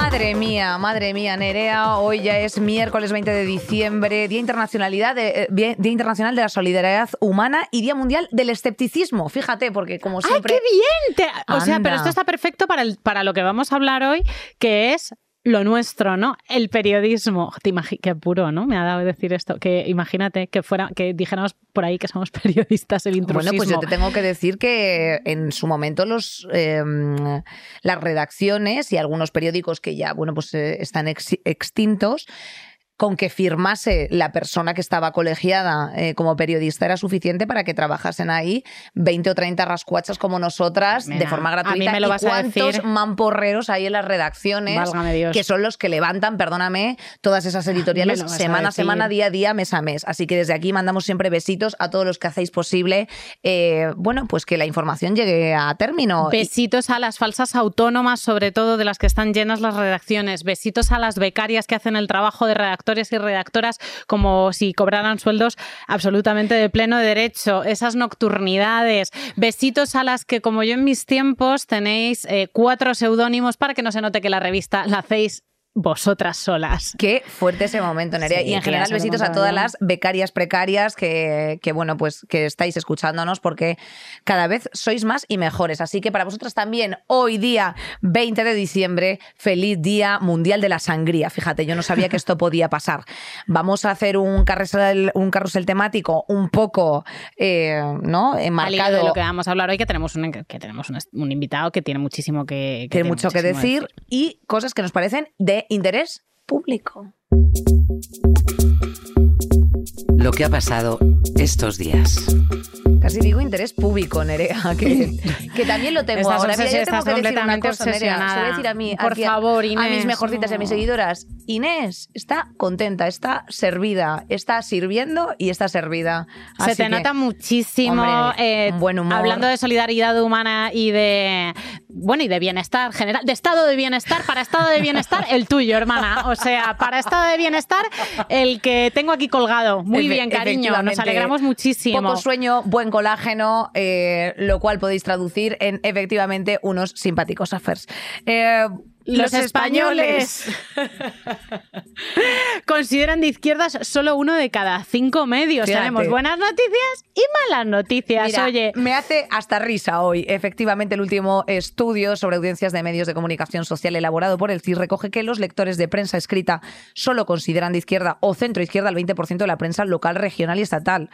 Madre mía, madre mía, Nerea, hoy ya es miércoles 20 de diciembre, Día, Internacionalidad de, eh, Día Internacional de la Solidaridad Humana y Día Mundial del Escepticismo. Fíjate, porque como siempre... ¡Ay, qué bien! Te- o sea, pero esto está perfecto para, el- para lo que vamos a hablar hoy, que es lo nuestro, ¿no? El periodismo. Te qué puro, ¿no? Me ha dado decir esto. Que imagínate que fuera, que dijéramos por ahí que somos periodistas, el intrusismo. Bueno, pues yo te tengo que decir que en su momento los eh, las redacciones y algunos periódicos que ya bueno pues eh, están ex- extintos con que firmase la persona que estaba colegiada eh, como periodista era suficiente para que trabajasen ahí 20 o 30 rascuachas como nosotras de forma a mí gratuita. me lo ¿Y vas a cuántos decir. mamporreros hay en las redacciones que son los que levantan, perdóname, todas esas editoriales Me lo vas a semana a semana, día a día, mes a mes. Así que desde aquí mandamos siempre besitos a todos los que hacéis posible, eh, bueno, pues que la información llegue a término. Besitos a las falsas autónomas, sobre todo de las que están llenas las redacciones. Besitos a las becarias que hacen el trabajo de y redactoras como si cobraran sueldos absolutamente de pleno derecho. Esas nocturnidades. Besitos a las que, como yo en mis tiempos, tenéis eh, cuatro seudónimos para que no se note que la revista la hacéis vosotras solas. Qué fuerte ese momento, Nerea. Sí, y en general, besitos a todas las becarias precarias que, que, bueno, pues que estáis escuchándonos porque cada vez sois más y mejores. Así que para vosotras también, hoy día 20 de diciembre, feliz Día Mundial de la Sangría. Fíjate, yo no sabía que esto podía pasar. Vamos a hacer un carrusel, un carrusel temático un poco, eh, ¿no? Al hilo Enmarcado. de lo que vamos a hablar hoy, que tenemos un, que tenemos un, un invitado que tiene muchísimo que, tiene mucho que muchísimo decir y cosas que nos parecen de interés público. Lo que ha pasado estos días. Casi digo interés público, Nerea, que, que también lo tengo ahora. Mira, yo tengo que decir una cosa, Nerea. Se voy a decir a mí, Por aquí favor, a mis Inés, mejorcitas y a mis seguidoras. Inés está contenta, está servida, está sirviendo y está servida. Se Así te que, nota muchísimo hombre, eh, buen humor. hablando de solidaridad humana y de bueno y de bienestar general, de estado de bienestar para estado de bienestar el tuyo, hermana. O sea, para estado de bienestar el que tengo aquí colgado. Muy Efe- bien, cariño. Nos alegramos muchísimo. Poco sueño, buen colágeno, eh, lo cual podéis traducir en efectivamente unos simpáticos affairs. Eh, Los españoles consideran de izquierdas solo uno de cada cinco medios. Fíjate. Tenemos buenas noticias y malas noticias. Mira, Oye, me hace hasta risa hoy. Efectivamente, el último estudio sobre audiencias de medios de comunicación social elaborado por el CIS recoge que los lectores de prensa escrita solo consideran de izquierda o centro izquierda el 20% de la prensa local, regional y estatal.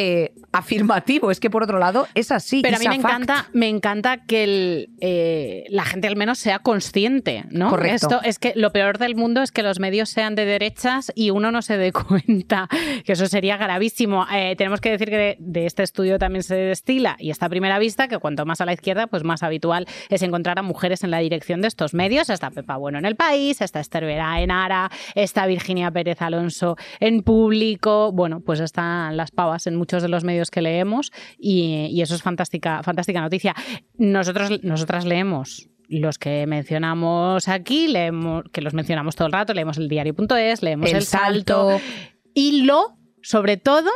Eh, afirmativo, es que por otro lado es así. Pero a mí me fact. encanta, me encanta que el, eh, la gente al menos sea consciente, ¿no? Correcto. Esto es que lo peor del mundo es que los medios sean de derechas y uno no se dé cuenta, que eso sería gravísimo. Eh, tenemos que decir que de, de este estudio también se destila y está a primera vista que cuanto más a la izquierda, pues más habitual es encontrar a mujeres en la dirección de estos medios. Está Pepa Bueno en el país, está Esther Vera en Ara, está Virginia Pérez Alonso en público. Bueno, pues están las pavas en muchos de los medios que leemos y, y eso es fantástica, fantástica noticia. Nosotros, nosotras leemos los que mencionamos aquí, leemos, que los mencionamos todo el rato, leemos el diario.es, leemos el, El salto. Salto. y lo, sobre todo,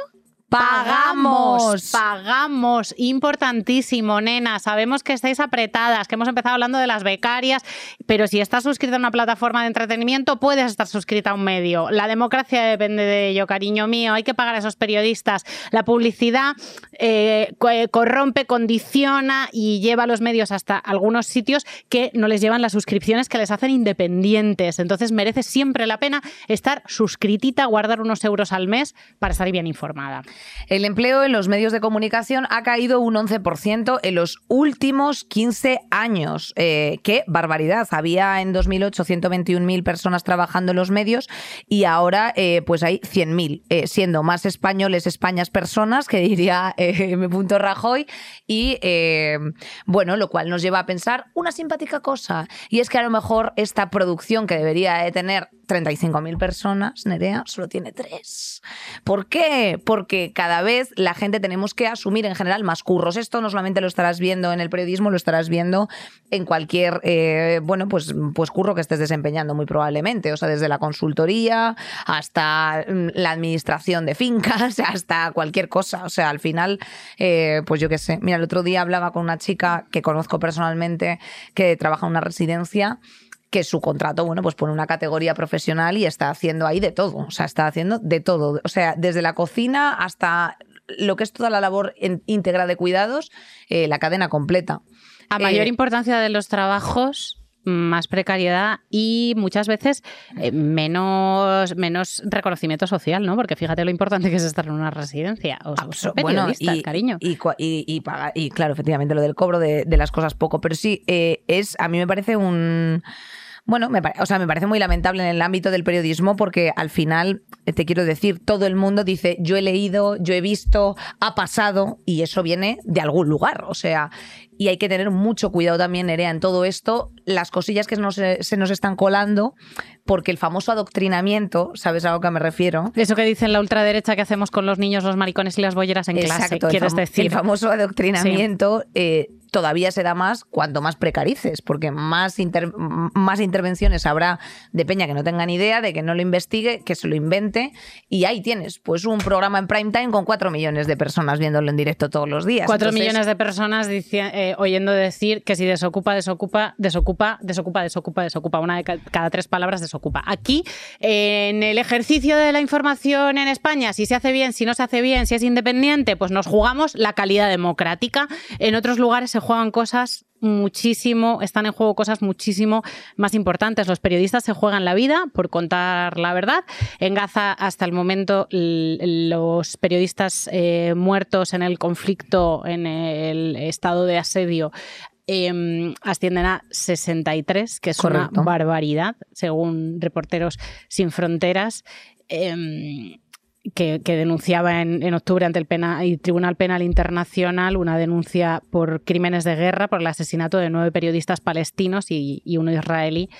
Pagamos. Pagamos. Importantísimo, nena. Sabemos que estáis apretadas, que hemos empezado hablando de las becarias, pero si estás suscrita a una plataforma de entretenimiento, puedes estar suscrita a un medio. La democracia depende de ello, cariño mío. Hay que pagar a esos periodistas. La publicidad eh, eh, corrompe, condiciona y lleva a los medios hasta algunos sitios que no les llevan las suscripciones que les hacen independientes. Entonces merece siempre la pena estar suscritita, guardar unos euros al mes para estar bien informada. El empleo en los medios de comunicación ha caído un 11% en los últimos 15 años. Eh, ¡Qué barbaridad! Había en 2008 121.000 personas trabajando en los medios y ahora eh, pues hay 100.000, eh, siendo más españoles Españas personas, que diría eh, M. Rajoy, y bueno, lo cual nos lleva a pensar una simpática cosa, y es que a lo mejor esta producción que debería de tener 35.000 personas, Nerea, solo tiene tres. ¿Por qué? Porque cada vez la gente tenemos que asumir en general más curros. Esto no solamente lo estarás viendo en el periodismo, lo estarás viendo en cualquier, eh, bueno, pues, pues curro que estés desempeñando muy probablemente. O sea, desde la consultoría hasta mm, la administración de fincas, hasta cualquier cosa. O sea, al final, eh, pues yo qué sé. Mira, el otro día hablaba con una chica que conozco personalmente que trabaja en una residencia que su contrato, bueno, pues pone una categoría profesional y está haciendo ahí de todo, o sea, está haciendo de todo, o sea, desde la cocina hasta lo que es toda la labor íntegra de cuidados, eh, la cadena completa. A mayor eh, importancia de los trabajos, más precariedad y muchas veces eh, menos, menos reconocimiento social, ¿no? Porque fíjate lo importante que es estar en una residencia. O, bueno, y, cariño. Y, y, y, claro, efectivamente, lo del cobro de, de las cosas poco. Pero sí, es, a mí me parece un bueno, me, o sea, me parece muy lamentable en el ámbito del periodismo porque al final, eh, te quiero decir, todo el mundo dice, yo he leído, yo he visto, ha pasado y eso viene de algún lugar. O sea, y hay que tener mucho cuidado también, Nerea, en todo esto, las cosillas que se nos están colando, porque el famoso adoctrinamiento, ¿sabes a lo que me refiero? Eso que dicen la ultraderecha que hacemos con los niños, los maricones y las bolleras en clase, quieres decir. El famoso adoctrinamiento eh, todavía se da más cuanto más precarices, porque más, más intervenciones habrá de Peña que no tenga ni idea, de que no lo investigue, que se lo invente, y ahí tienes pues un programa en prime time con cuatro millones de personas viéndolo en directo todos los días. Cuatro millones de personas eh, oyendo decir que si desocupa, desocupa, desocupa, desocupa, desocupa, desocupa, una de cada tres palabras desocupa. Aquí, en el ejercicio de la información en España, si se hace bien, si no se hace bien, si es independiente, pues nos jugamos la calidad democrática. En otros lugares se juegan cosas muchísimo, están en juego cosas muchísimo más importantes. Los periodistas se juegan la vida por contar la verdad. En Gaza, hasta el momento, los periodistas eh, muertos en el conflicto, en el estado de asedio, em, ascienden a 63, que es una barbaridad, según Reporteros Sin Fronteras. Em, que, denunciaba en, octubre ante el, Tribunal Penal Internacional una denuncia por crímenes de guerra, por el asesinato de nueve periodistas palestinos y, y uno israelí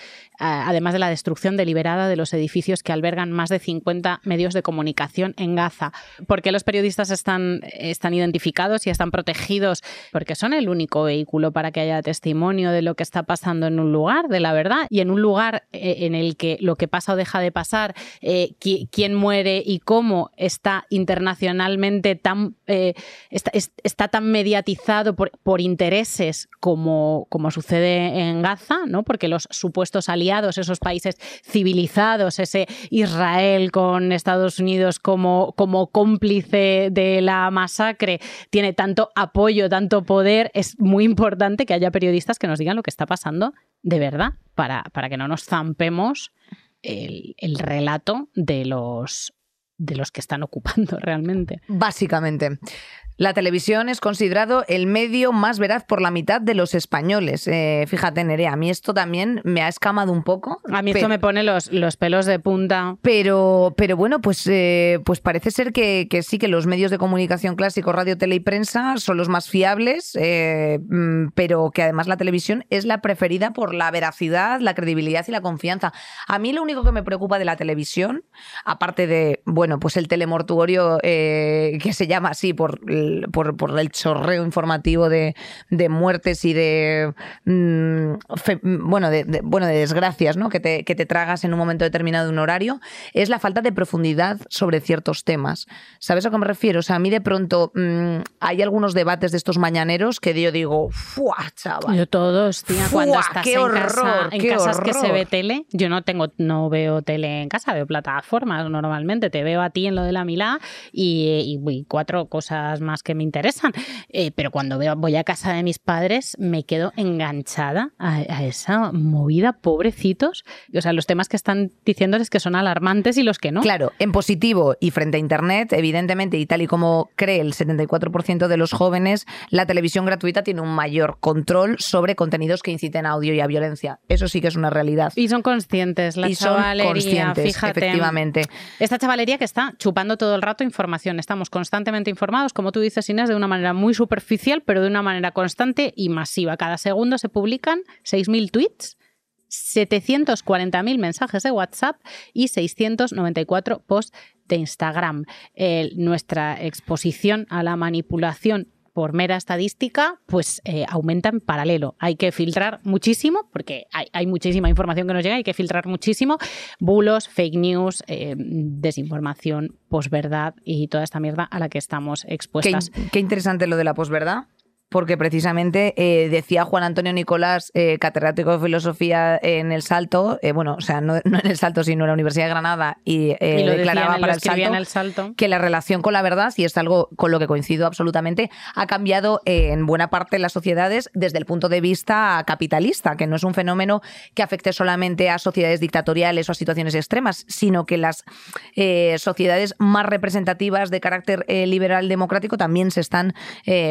además de la destrucción deliberada de los edificios que albergan más de 50 medios de comunicación en Gaza. ¿Por qué los periodistas están, están identificados y están protegidos? Porque son el único vehículo para que haya testimonio de lo que está pasando en un lugar, de la verdad, y en un lugar eh, en el que lo que pasa o deja de pasar, eh, quién muere y cómo está internacionalmente tan, eh, está, tan mediatizado por, por intereses como, como sucede en Gaza, ¿no? porque los supuestos aliados esos países civilizados, ese Israel con Estados Unidos como, como cómplice de la masacre, tiene tanto apoyo, tanto poder, es muy importante que haya periodistas que nos digan lo que está pasando de verdad, para, para que no nos zampemos el, el relato de los de los que están ocupando realmente. Básicamente. La televisión es considerado el medio más veraz por la mitad de los españoles. Eh, fíjate, Nerea, a mí esto también me ha escamado un poco. A mí esto me pone los, los pelos de punta. Pero, pero bueno, pues, eh, pues parece ser que, sí, que los medios de comunicación clásicos, radio, tele y prensa son los más fiables, eh, mm, pero que además la televisión es la preferida por la veracidad, la credibilidad y la confianza. A mí lo único que me preocupa de la televisión, aparte de, bueno, pues el telemortuorio que se llama así por por, el chorreo informativo de, muertes y de, mm, bueno, de, bueno, de desgracias ¿no? que, te, que te tragas en un momento determinado de un horario, es la falta de profundidad sobre ciertos temas. ¿Sabes a qué me refiero? O sea, a mí de pronto mm, hay algunos debates de estos mañaneros que yo digo, ¡fuah, chaval! Yo todos, tía, cuando estás en, casa, en casas que se ve tele, yo no tengo, no veo tele en casa, veo plataformas normalmente, te veo a ti en lo de la Milá y, y cuatro cosas más que me interesan. Eh, pero cuando veo, voy a casa de mis padres, me quedo enganchada a, esa movida, pobrecitos. O sea, los temas que están diciéndoles que son alarmantes y los que no. Claro, en positivo y frente a Internet, evidentemente, y tal y como cree el 74% de los jóvenes, la televisión gratuita tiene un mayor control sobre contenidos que inciten a odio y a violencia. Eso sí que es una realidad. Y son conscientes, la y chavalería, son conscientes, fíjate. Efectivamente. Esta chavalería que está chupando todo el rato información. Estamos constantemente informados, como tú dices, Inés, de una manera muy superficial, pero de una manera constante y masiva. Cada segundo se publican 6.000 tweets 740.000 mensajes de WhatsApp y 694 posts de Instagram, nuestra exposición a la manipulación por mera estadística, pues eh, aumenta en paralelo. Hay que filtrar muchísimo, porque hay, muchísima información que nos llega, hay que filtrar muchísimo. Bulos, fake news, eh, desinformación, posverdad y toda esta mierda a la que estamos expuestas. Qué, qué interesante lo de la posverdad porque precisamente eh, decía Juan Antonio Nicolás, eh, catedrático de filosofía en El Salto, eh, bueno, o sea, no, en El Salto, sino en la Universidad de Granada, y, declaraba para el salto, que la relación con la verdad, y es algo con lo que coincido absolutamente, ha cambiado en buena parte las sociedades desde el punto de vista capitalista, que no es un fenómeno que afecte solamente a sociedades dictatoriales o a situaciones extremas, sino que las sociedades más representativas de carácter liberal democrático también se están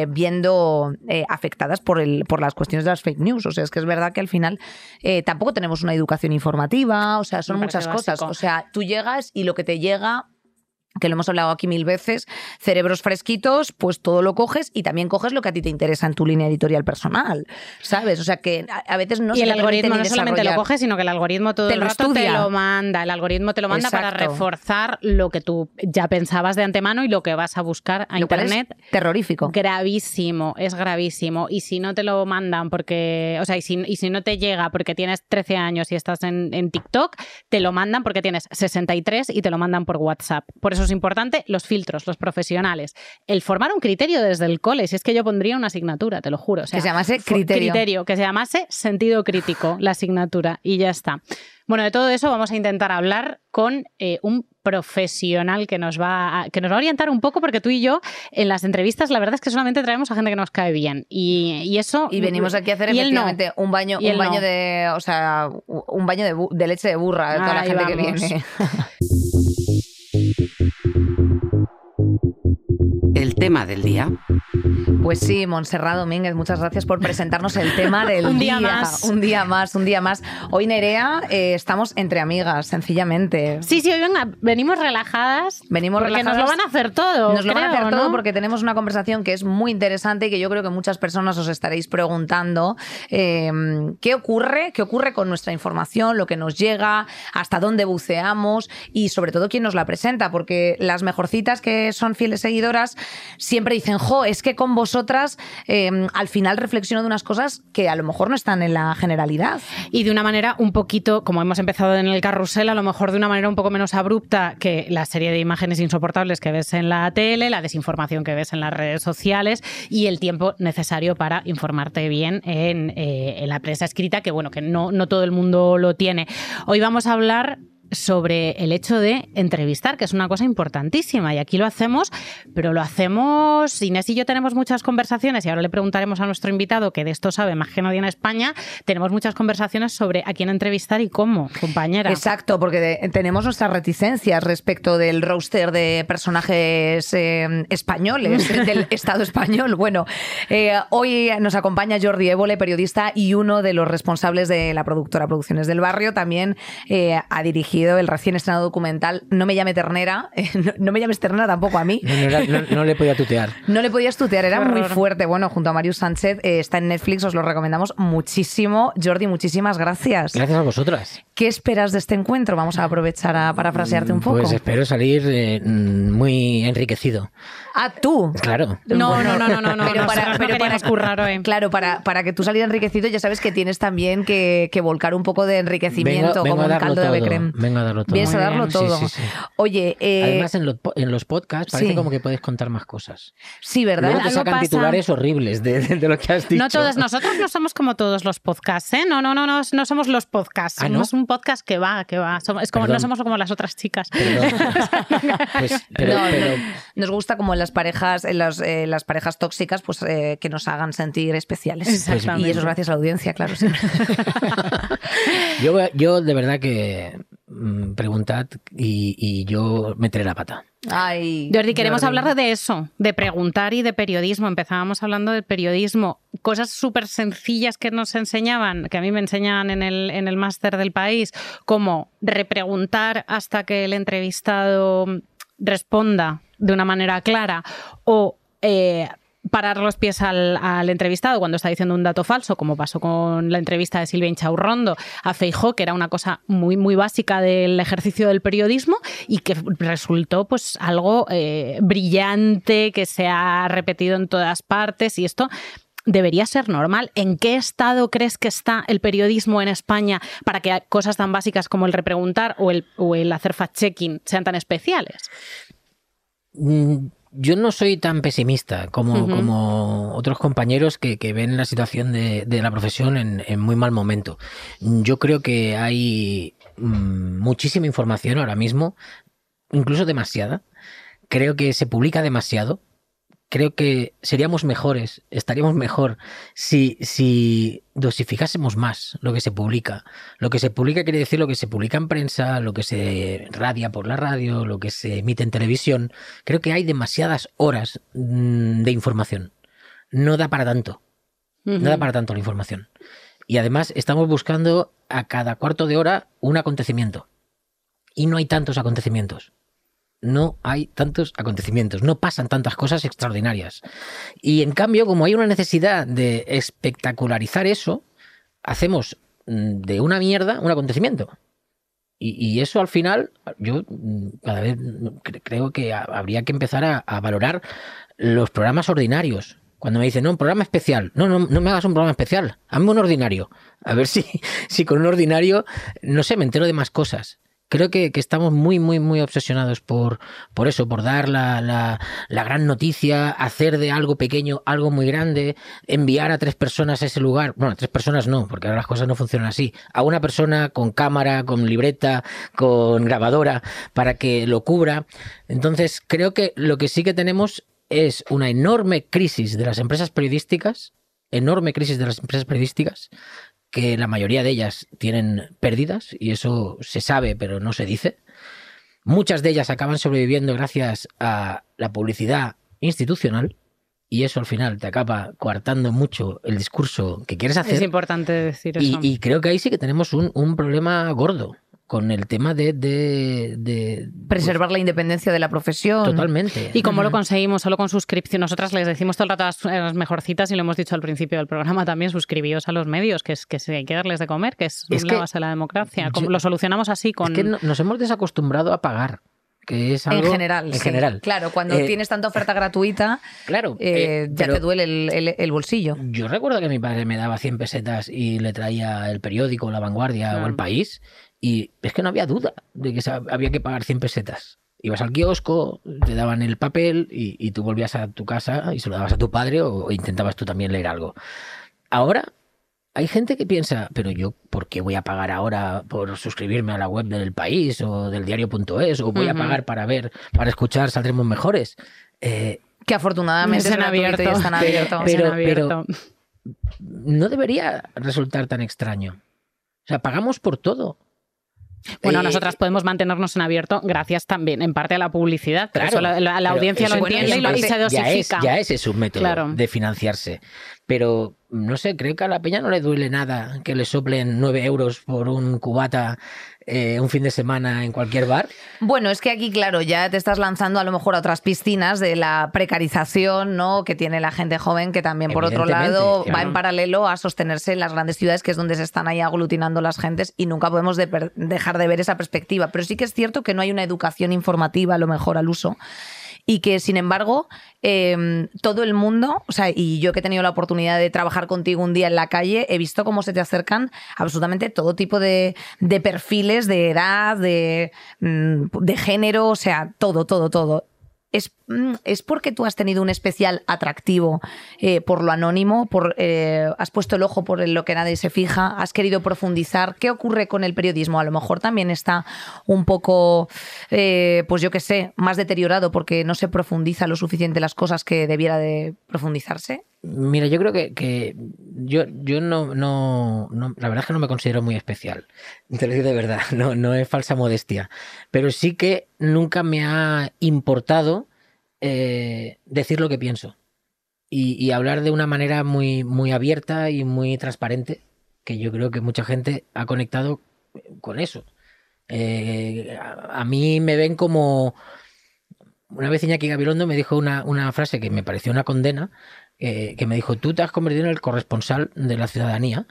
viendo eh, afectadas por, el, por las cuestiones de las fake news. O sea, es que es verdad que al final eh, tampoco tenemos una educación informativa, o sea, son muchas cosas. O sea, tú llegas y lo que te llega que lo hemos hablado aquí mil veces, cerebros fresquitos, pues todo lo coges y también coges lo que a ti te interesa en tu línea editorial personal, ¿sabes? O sea que a, veces no y el algoritmo no solamente lo coges, sino que el algoritmo todo el rato te lo manda, el algoritmo te lo manda para reforzar lo que tú ya pensabas de antemano y lo que vas a buscar a internet. terrorífico. Gravísimo, es gravísimo. Y si no te lo mandan porque, o sea, y si, y si no te llega porque tienes 13 años y estás en, en TikTok, te lo mandan porque tienes 63 y te lo mandan por WhatsApp. Por eso es importante, los filtros, los profesionales. El formar un criterio desde el cole, si es que yo pondría una asignatura, te lo juro. que se llamase criterio. criterio. Que se llamase sentido crítico, la asignatura, y ya está. Bueno, de todo eso vamos a intentar hablar con eh, un profesional que nos, va a, que nos va a orientar un poco, porque tú y yo en las entrevistas la verdad es que solamente traemos a gente que nos cae bien. Y, eso. Y venimos aquí a hacer efectivamente un baño, un baño de. O sea, un baño de, leche de burra de toda la gente que viene. El tema del día. Pues sí, Montserrat Domínguez, muchas gracias por presentarnos el tema del un día, Más. Un día más, un día más. Hoy, Nerea, eh, estamos entre amigas, sencillamente. Sí, sí, hoy venimos relajadas. Venimos porque relajadas. nos lo van a hacer todo. Nos lo van a hacer todo porque tenemos una conversación que es muy interesante y que yo creo que muchas personas os estaréis preguntando em, qué ocurre, qué ocurre con nuestra información, lo que nos llega, hasta dónde buceamos y sobre todo quién nos la presenta, porque las mejorcitas que son fieles seguidoras siempre dicen, jo, es que con vos otras em, al final reflexiono de unas cosas que a lo mejor no están en la generalidad. Y de una manera un poquito, como hemos empezado en el carrusel, a lo mejor de una manera un poco menos abrupta que la serie de imágenes insoportables que ves en la tele, la desinformación que ves en las redes sociales y el tiempo necesario para informarte bien en, eh, en la prensa escrita, que bueno, que no, no todo el mundo lo tiene. Hoy vamos a hablar sobre el hecho de entrevistar, que es una cosa importantísima y aquí lo hacemos, pero lo hacemos, Inés y yo tenemos muchas conversaciones y ahora le preguntaremos a nuestro invitado que de esto sabe más que nadie en España, tenemos muchas conversaciones sobre a quién entrevistar y cómo, compañera. Exacto, porque tenemos nuestras reticencias respecto del roster de personajes eh, españoles del Estado español. Bueno, eh, hoy nos acompaña Jordi Évole, periodista y uno de los responsables de la productora Producciones del Barrio, también eh, ha el recién estrenado documental No me llame ternera. no, me llames ternera tampoco a mí. No, le podía tutear. No le podías tutear, era muy fuerte. Bueno, junto a Marius Sánchez eh, está en Netflix, os lo recomendamos muchísimo. Jordi, muchísimas gracias. Gracias a vosotras. ¿Qué esperas de este encuentro? Vamos a aprovechar a parafrasearte un poco. Pues espero salir eh, muy enriquecido. Ah, tú. Claro. No, no, no, no, no, Pero para, pero para currar hoy. Claro, para, para que tú salieras enriquecido, ya sabes que tienes también que, que volcar un poco de enriquecimiento, como un caldo de becrem. A darlo todo. Vienes a darlo todo. Oye, eh, además en, en, los podcasts parece como que puedes contar más cosas. Sí, ¿verdad? Luego te sacan titulares horribles de, de, lo que has dicho. No todos, nosotros no somos como todos los podcasts, ¿eh? No, no, no, no, no somos los podcasts. ¿Ah, somos un podcast que va, que va. es como, no somos como las otras chicas. pues, pero, nos gusta como en las parejas, en eh, las parejas tóxicas, pues eh, que nos hagan sentir especiales. y eso es gracias a la audiencia, claro. yo, yo de verdad que preguntad y, yo meteré la pata. Ay, Jordi, queremos hablar de eso, de preguntar y de periodismo. Empezábamos hablando del periodismo. Cosas súper sencillas que nos enseñaban, que a mí me enseñan en el, en el máster del país, como repreguntar hasta que el entrevistado responda de una manera clara o eh, parar los pies al, entrevistado cuando está diciendo un dato falso, como pasó con la entrevista de Silvia Inchaurrondo a Feijó, que era una cosa muy, muy básica del ejercicio del periodismo y que resultó pues algo eh, brillante, que se ha repetido en todas partes y esto debería ser normal. ¿En qué estado crees que está el periodismo en España para que cosas tan básicas como el repreguntar o el, o el hacer fact-checking sean tan especiales? Mm, yo no soy tan pesimista como, uh -huh. como otros compañeros que, que, ven la situación de, de la profesión en, en, muy mal momento. Yo creo que hay mmm, muchísima información ahora mismo, incluso demasiada. Creo que se publica demasiado creo que seríamos mejores, estaríamos mejor si, si dosificásemos más lo que se publica. Lo que se publica quiere decir lo que se publica en prensa, lo que se radia por la radio, lo que se emite en televisión. Creo que hay demasiadas horas de información. No da para tanto. Uh -huh. No da para tanto la información. Y además estamos buscando a cada cuarto de hora un acontecimiento. Y no hay tantos acontecimientos no hay tantos acontecimientos, no pasan tantas cosas extraordinarias. Y en cambio, como hay una necesidad de espectacularizar eso, hacemos mm, de una mierda un acontecimiento. Y, eso al final, yo mm, cada vez creo que habría que empezar a, a, valorar los programas ordinarios. Cuando me dicen, no, un programa especial. No, no, no me hagas un programa especial. Hazme un ordinario. A ver si, si con un ordinario, no sé, me entero de más cosas creo que, que, estamos muy, muy, muy obsesionados por, por eso, por dar la, la, gran noticia, hacer de algo pequeño algo muy grande, enviar a tres personas a ese lugar. Bueno, a tres personas no, porque ahora las cosas no funcionan así. A una persona con cámara, con libreta, con grabadora, para que lo cubra. Entonces, creo que lo que sí que tenemos es una enorme crisis de las empresas periodísticas, enorme crisis de las empresas periodísticas, que la mayoría de ellas tienen pérdidas y eso se sabe pero no se dice. Muchas de ellas acaban sobreviviendo gracias a la publicidad institucional y eso al final te acaba coartando mucho el discurso que quieres hacer. Es importante decir eso. Y, y creo que ahí sí que tenemos un, un problema gordo con el tema de, de, de preservar pues, la independencia de la profesión. Totalmente. ¿Y cómo lo conseguimos? Solo con suscripción. Nosotras les decimos todo el rato a las, las mejorcitas y lo hemos dicho al principio del programa también, suscribíos a los medios, que es que hay que darles de comer, que es, es la que base de la democracia. Yo, lo solucionamos así con... Es que nos hemos desacostumbrado a pagar que es algo en general en sí. general claro cuando eh, tienes tanta oferta gratuita claro eh, ya te duele el, el, el, bolsillo yo recuerdo que mi padre me daba 100 pesetas y le traía el periódico la vanguardia ah. o el país y es que no había duda de que había que pagar 100 pesetas. Ibas al kiosco, te daban el papel y, y tú volvías a tu casa y se lo dabas a tu padre o, o intentabas tú también leer algo. Ahora hay gente que piensa, pero yo, ¿por qué voy a pagar ahora por suscribirme a la web del país o del diario.es o voy uh -huh. a pagar para ver, para escuchar Saldremos Mejores? Eh, que afortunadamente están abiertos. Están abiertos. Pero, pero, no debería resultar tan extraño. O sea, pagamos por todo. Bueno, eh, nosotras podemos mantenernos en abierto gracias también, en parte, a la publicidad. Claro, eso la, la, la audiencia lo entiende y, lo, se dosifica. Ya es, ya ese es un método claro. de financiarse. Pero, no sé, creo que a la peña no le duele nada que le soplen nueve euros por un cubata eh, un fin de semana en cualquier bar. Bueno, es que aquí, claro, ya te estás lanzando a lo mejor a otras piscinas de la precarización ¿no? que tiene la gente joven, que también, por otro lado, claro. va en paralelo a sostenerse en las grandes ciudades, que es donde se están ahí aglutinando las gentes, y nunca podemos de dejar de ver esa perspectiva. Pero sí que es cierto que no hay una educación informativa, a lo mejor, al uso y que sin embargo eh, todo el mundo, o sea, y yo que he tenido la oportunidad de trabajar contigo un día en la calle, he visto cómo se te acercan absolutamente todo tipo de, de perfiles, de edad, de, mm, de género, o sea, todo, todo, todo. Es, mm, es, porque tú has tenido un especial atractivo eh, por lo anónimo, por, eh, has puesto el ojo por lo que nadie se fija, has querido profundizar. ¿Qué ocurre con el periodismo? A lo mejor también está un poco, eh, pues yo qué sé, más deteriorado porque no se profundiza lo suficiente las cosas que debiera de profundizarse. Mira, yo creo que, que yo, yo no, no, la verdad es que no me considero muy especial. Te lo digo de verdad, no, no es falsa modestia. Pero sí que nunca me ha importado eh, decir lo que pienso. Y, y, hablar de una manera muy, muy abierta y muy transparente, que yo creo que mucha gente ha conectado con eso. Eh, a, a mí me ven como una vez Iñaki Gabilondo me dijo una, una frase que me pareció una condena, eh, que me dijo, tú te has convertido en el corresponsal de la ciudadanía,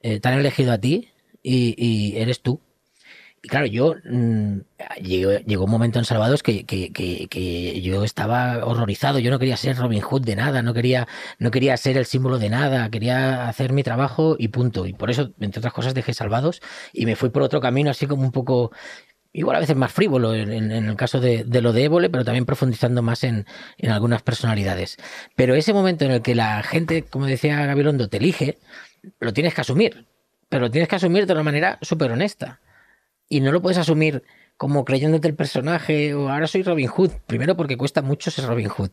eh, te han elegido a ti y, eres tú. Y claro, yo mm, llegó, llegó, un momento en Salvados que, que, que, que, yo estaba horrorizado. Yo no quería ser Robin Hood de nada, no quería, no quería ser el símbolo de nada, quería hacer mi trabajo y punto. Y por eso, entre otras cosas, dejé Salvados y me fui por otro camino así como un poco igual a veces más frívolo en, en, el caso de, de, lo de Évole, pero también profundizando más en, en, algunas personalidades. Pero ese momento en el que la gente, como decía Gabilondo, te elige, lo tienes que asumir, pero lo tienes que asumir de una manera súper honesta. Y no lo puedes asumir como creyéndote el personaje o ahora soy Robin Hood. Primero porque cuesta mucho ser Robin Hood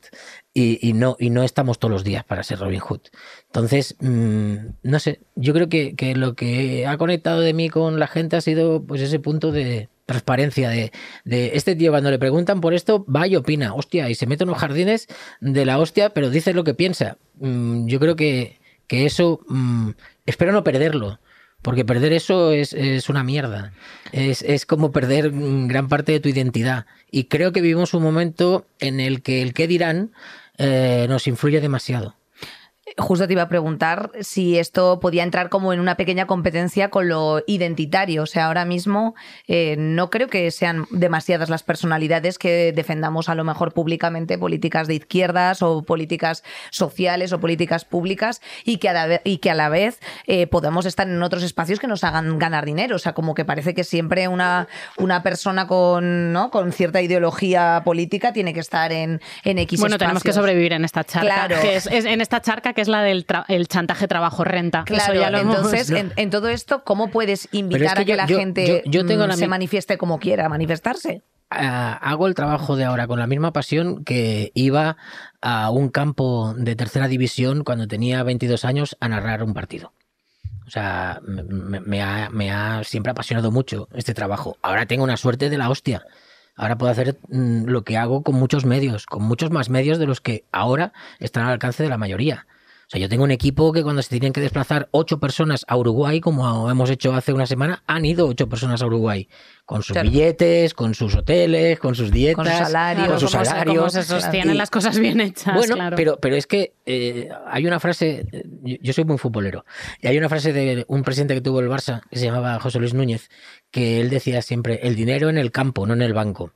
y, y no, y no estamos todos los días para ser Robin Hood. Entonces, mmm, no sé, yo creo que, que, lo que ha conectado de mí con la gente ha sido pues ese punto de transparencia de, de, este tío cuando le preguntan por esto va y opina, hostia, y se mete en los jardines de la hostia, pero dice lo que piensa. Mm, yo creo que, que eso, mm, espero no perderlo. Porque perder eso es, es una mierda. Es, es, como perder gran parte de tu identidad. Y creo que vivimos un momento en el que el qué dirán eh, nos influye demasiado justo te iba a preguntar si esto podía entrar como en una pequeña competencia con lo identitario. O sea, ahora mismo eh, no creo que sean demasiadas las personalidades que defendamos a lo mejor públicamente políticas de izquierdas o políticas sociales o políticas públicas y que a la vez, y que a la vez eh, podamos estar en otros espacios que nos hagan ganar dinero. O sea, como que parece que siempre una, una persona con, ¿no? con cierta ideología política tiene que estar en, en X Bueno, espacios. tenemos que sobrevivir en esta charca. Claro. Que es, es en esta charca que es la del el chantaje trabajo-renta. Claro, entonces, en, en, todo esto, ¿cómo puedes invitar es que a que yo, la yo, gente yo, la se manifieste como quiera manifestarse? Uh, hago el trabajo de ahora con la misma pasión que iba a un campo de tercera división cuando tenía 22 años a narrar un partido. O sea, me, me, ha, me ha siempre apasionado mucho este trabajo. Ahora tengo una suerte de la hostia. Ahora puedo hacer mmm, lo que hago con muchos medios, con muchos más medios de los que ahora están al alcance de la mayoría. O sea, yo tengo un equipo que cuando se tienen que desplazar ocho personas a Uruguay, como hemos hecho hace una semana, han ido ocho personas a Uruguay. Con sus claro. billetes, con sus hoteles, con sus dietas, con sus salarios. Con sus salarios. Se, se sostienen y, las cosas bien hechas. Bueno, claro. pero, pero es que eh, hay una frase, yo, yo, soy muy futbolero, y hay una frase de un presidente que tuvo el Barça, que se llamaba José Luis Núñez, que él decía siempre, el dinero en el campo, no en el banco.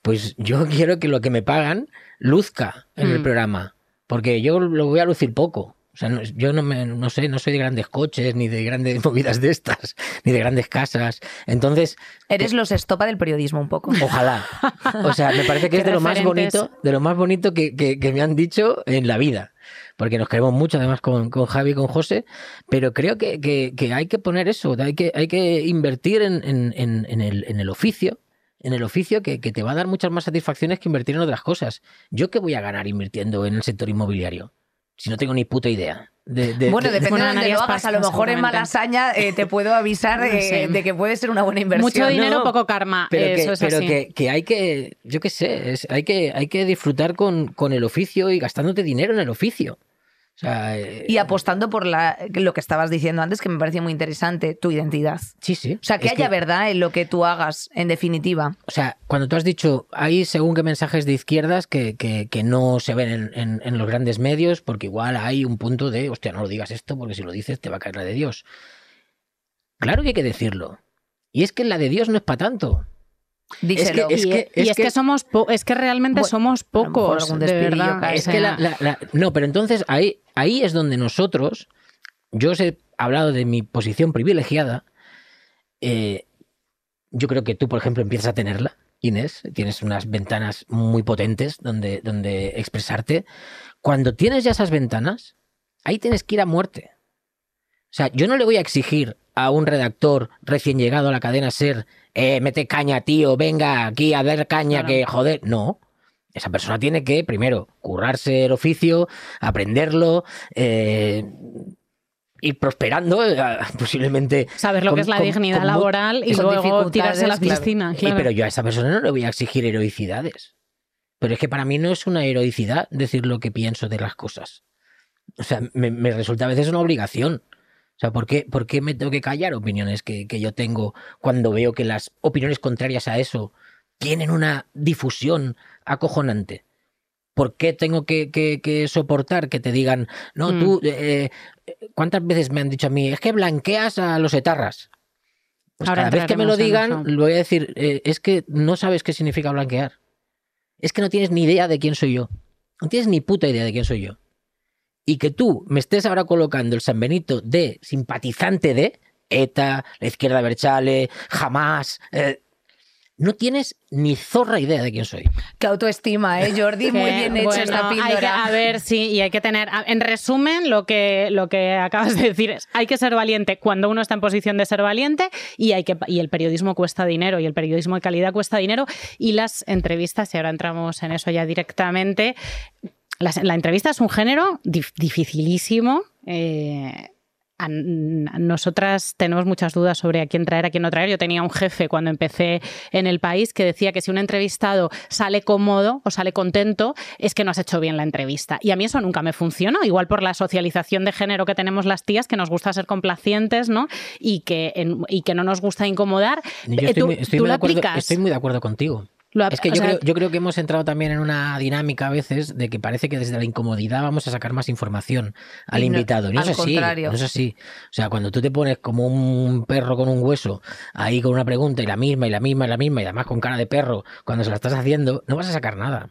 Pues yo quiero que lo que me pagan luzca en mm. el programa, porque yo lo voy a lucir poco. O sea, no, yo no, me, no sé, no soy de grandes coches, ni de grandes movidas de estas, ni de grandes casas. Entonces. Eres los estopa del periodismo un poco. Ojalá. O sea, me parece que es de lo más bonito, de lo más bonito que, que, que, me han dicho en la vida. Porque nos queremos mucho, además, con, con Javi y con José, pero creo que, que, hay que poner eso, hay que, hay que invertir en, en, en el, en el oficio, en el oficio que, que, te va a dar muchas más satisfacciones que invertir en otras cosas. ¿Yo qué voy a ganar invirtiendo en el sector inmobiliario? Si no tengo ni puta idea. De, de, bueno, de, depende de dónde lo hagas. A lo mejor en Malasaña eh, te puedo avisar no sé. de que puede ser una buena inversión. Mucho dinero, no, poco karma. Pero, Eso que, es pero así. que, que, hay que, yo qué sé, es, hay, que, hay que disfrutar con, con el oficio y gastándote dinero en el oficio. O sea, eh, y apostando por la, lo que estabas diciendo antes, que me parecía muy interesante, tu identidad. Sí, sí. O sea, que es haya que, verdad en lo que tú hagas, en definitiva. O sea, cuando tú has dicho, hay según qué mensajes de izquierdas que, que, que no se ven en, en, en, los grandes medios, porque igual hay un punto de, hostia, no lo digas esto, porque si lo dices te va a caer la de Dios. Claro que hay que decirlo. Y es que la de Dios no es para tanto. Díselo. Es que, es que, es y es que, que somos es que realmente bueno, somos pocos de verdad. Es que la, la, la, no, pero entonces ahí, ahí es donde nosotros, yo os he hablado de mi posición privilegiada. Eh, yo creo que tú, por ejemplo, empiezas a tenerla, Inés. Tienes unas ventanas muy potentes donde, donde expresarte. Cuando tienes ya esas ventanas, ahí tienes que ir a muerte. O sea, yo no le voy a exigir a un redactor recién llegado a la cadena ser eh, mete caña, tío, venga aquí a ver caña, claro. que joder. No. Esa persona tiene que, primero, currarse el oficio, aprenderlo, eh, ir prosperando, eh, posiblemente. Saber lo con, que es la con, dignidad con, laboral y luego tirarse a la piscina. Claro. Pero yo a esa persona no le voy a exigir heroicidades. Pero es que para mí no es una heroicidad decir lo que pienso de las cosas. O sea, me, me resulta a veces una obligación. O sea, ¿por qué, ¿por qué me tengo que callar opiniones que, que, yo tengo cuando veo que las opiniones contrarias a eso tienen una difusión acojonante. ¿Por qué tengo que, que- que soportar que te digan, no, Mm. tú, eh, eh, ¿cuántas veces me han dicho a mí, es que blanqueas a los etarras? Pues Ahora cada vez que me lo digan, lo voy a decir, eh, es que no sabes qué significa blanquear. Es que no tienes ni idea de quién soy yo. No tienes ni puta idea de quién soy yo. Y que tú me estés ahora colocando el San Benito de simpatizante de ETA, la izquierda Berchale, jamás. eh, no tienes ni zorra idea de quién soy. Qué autoestima, ¿eh, Jordi? Muy bien hecho bueno, esta hay que- píldora. a ver, sí, y hay que tener. a- En resumen, lo que, lo que acabas de decir es: hay que ser valiente cuando uno está en posición de ser valiente y, hay que, y el periodismo cuesta dinero y el periodismo de calidad cuesta dinero. Y las entrevistas, y ahora entramos en eso ya directamente. La entrevista es un género dif- dificilísimo. eh, a- a nosotras tenemos muchas dudas sobre a quién traer, a quién no traer. Yo tenía un jefe cuando empecé en el país que decía que si un entrevistado sale cómodo o sale contento, es que no has hecho bien la entrevista. Y a mí eso nunca me funcionó, igual por la socialización de género que tenemos las tías, que nos gusta ser complacientes, ¿no? Y que, en- y que no nos gusta incomodar. Yo Eh, estoy, tú- muy, estoy tú muy lo de acuerdo, aplicas. estoy muy de acuerdo contigo. Lo- Es que yo, sea, creo, yo creo que hemos entrado también en una dinámica a veces de que parece que desde la incomodidad vamos a sacar más información al no- invitado. Y no al es así. No es así. O sea, cuando tú te pones como un perro con un hueso ahí con una pregunta y la misma y la misma y la misma y además con cara de perro cuando se la estás haciendo, no vas a sacar nada.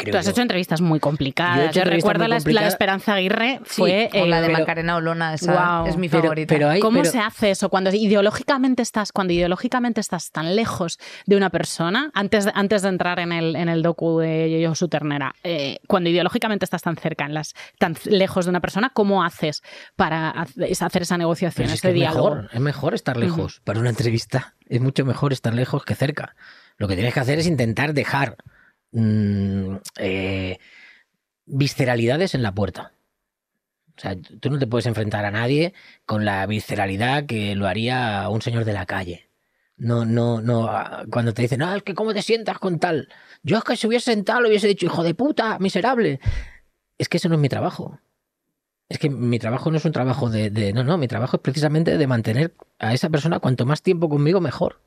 Creo Tú has yo. hecho entrevistas muy complicadas. Yo he Yo, recuerdo la, la de. Esperanza Aguirre, Sí, fue... o la de eh, pero- Macarena Olona, esa Guau. es mi favorita. pero hay- ¿Cómo pero- se hace eso cuando ideológicamente estás, cuando ideológicamente estás tan lejos de una persona, antes de, antes de entrar en el, en el docu de Yo, Su Ternera, eh, cuando ideológicamente estás tan cerca, en las, tan lejos de una persona, ¿cómo haces para hacer esa negociación, es ese es diálogo? mejor, es mejor estar lejos. Para una entrevista es mucho mejor estar lejos que cerca. Lo que tienes que hacer es intentar dejar mm, eh, visceralidades en la puerta. O sea, tú no te puedes enfrentar a nadie con la visceralidad que lo haría un señor de la calle. No, no, no. ah, Cuando te dicen, ah, es que cómo te sientas con tal. Yo es que si hubiese sentado le hubiese dicho, hijo de puta, miserable. Es que eso no es mi trabajo. Es que mi trabajo no es un trabajo de- No, no, mi trabajo es precisamente de mantener a esa persona cuanto más tiempo conmigo, mejor.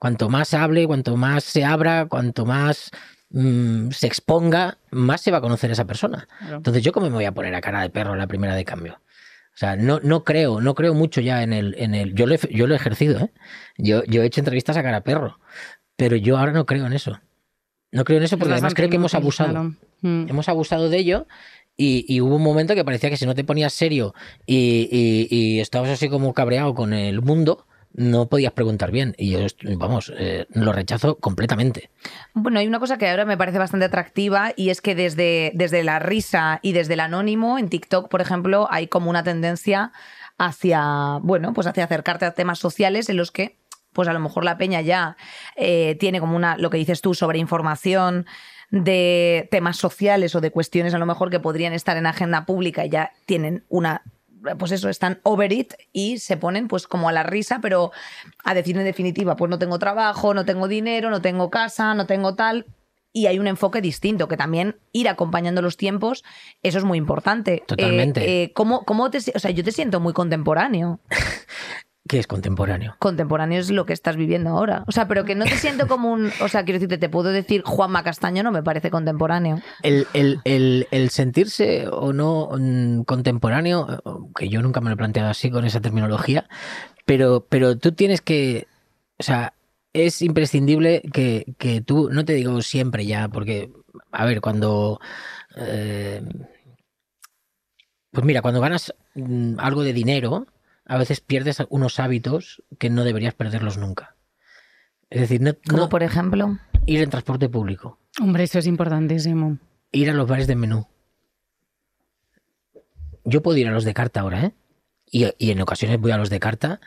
Cuanto más hable, cuanto más se abra, cuanto más mm, se exponga, más se va a conocer esa persona. Claro. Entonces, ¿yo cómo me voy a poner a cara de perro la primera de cambio? O sea, no, no creo, no creo mucho ya en el, en el. Yo lo he, yo lo he ejercido, ¿eh? Yo, yo he hecho entrevistas a cara de perro. Pero yo ahora no creo en eso. No creo en eso porque Es además creo que hemos abusado. Mm. Hemos abusado de ello y, y hubo un momento que parecía que si no te ponías serio y, y- y estabas así como cabreado con el mundo, no podías preguntar bien. Y yo, vamos, eh, lo rechazo completamente. Bueno, hay una cosa que ahora me parece bastante atractiva y es que desde, desde la risa y desde el anónimo, en TikTok, por ejemplo, hay como una tendencia hacia, bueno, pues hacia acercarte a temas sociales en los que, pues a lo mejor la peña ya eh, tiene como una, lo que dices tú, sobre información de temas sociales o de cuestiones a lo mejor que podrían estar en agenda pública y ya tienen una pues eso, están over it y se ponen pues como a la risa, pero a decir en definitiva, pues no tengo trabajo, no tengo dinero, no tengo casa, no tengo tal. Y hay un enfoque distinto, que también ir acompañando los tiempos, eso es muy importante. Totalmente. Eh, eh, ¿cómo, cómo te, o sea, yo te siento muy contemporáneo. ¿Qué es contemporáneo? Contemporáneo es lo que estás viviendo ahora. O sea, pero que no te siento como un. O sea, quiero decirte, te puedo decir Juanma Castaño no me parece contemporáneo. El, el- el- el sentirse o no mm, contemporáneo, que yo nunca me lo he planteado así con esa terminología, pero, pero tú tienes que, o sea, es imprescindible que, que tú, no te digo siempre ya, porque, a ver, cuando... eh, pues mira, cuando ganas mm, algo de dinero, a veces pierdes unos hábitos que no deberías perderlos nunca. Es decir, no, Como no por ejemplo. ir en transporte público Hombre, eso es importantísimo. ir a los bares de menú. Yo puedo ir a los de carta ahora, ¿eh? Y, y en ocasiones voy a los de carta,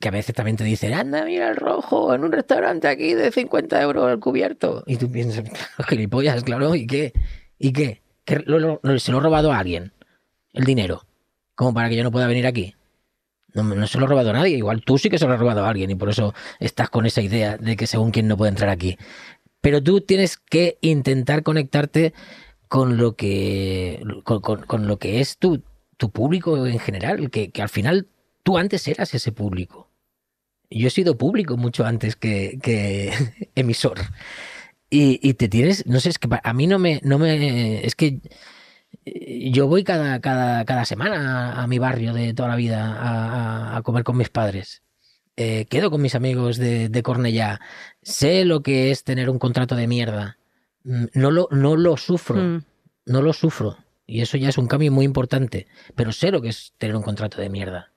que a veces también te dicen, anda, mira el rojo, en un restaurante aquí de 50 euros el cubierto. Y tú piensas, gilipollas, claro, ¿y qué? ¿Y qué? ¿Que lo- lo- lo- se lo he robado a alguien, el dinero, como para que yo no pueda venir aquí. No, se lo ha robado a nadie, igual tú sí que se lo has robado a alguien y por eso estás con esa idea de que según quién no puede entrar aquí. Pero tú tienes que intentar conectarte con lo que con lo que es tu, tu público en general, que, que al final tú antes eras ese público. Yo he sido público mucho antes que, que emisor. Y, y, te tienes, no sé, es que a mí no me, no me, es que yo voy cada, cada, cada semana a, mi barrio de toda la vida a, a comer con mis padres. Eh, quedo con mis amigos de, de Cornellá. Sé lo que es tener un contrato de mierda. Mm, no lo, no lo sufro. Mm. No lo sufro. Y eso ya es un cambio muy importante. Pero sé lo que es tener un contrato de mierda.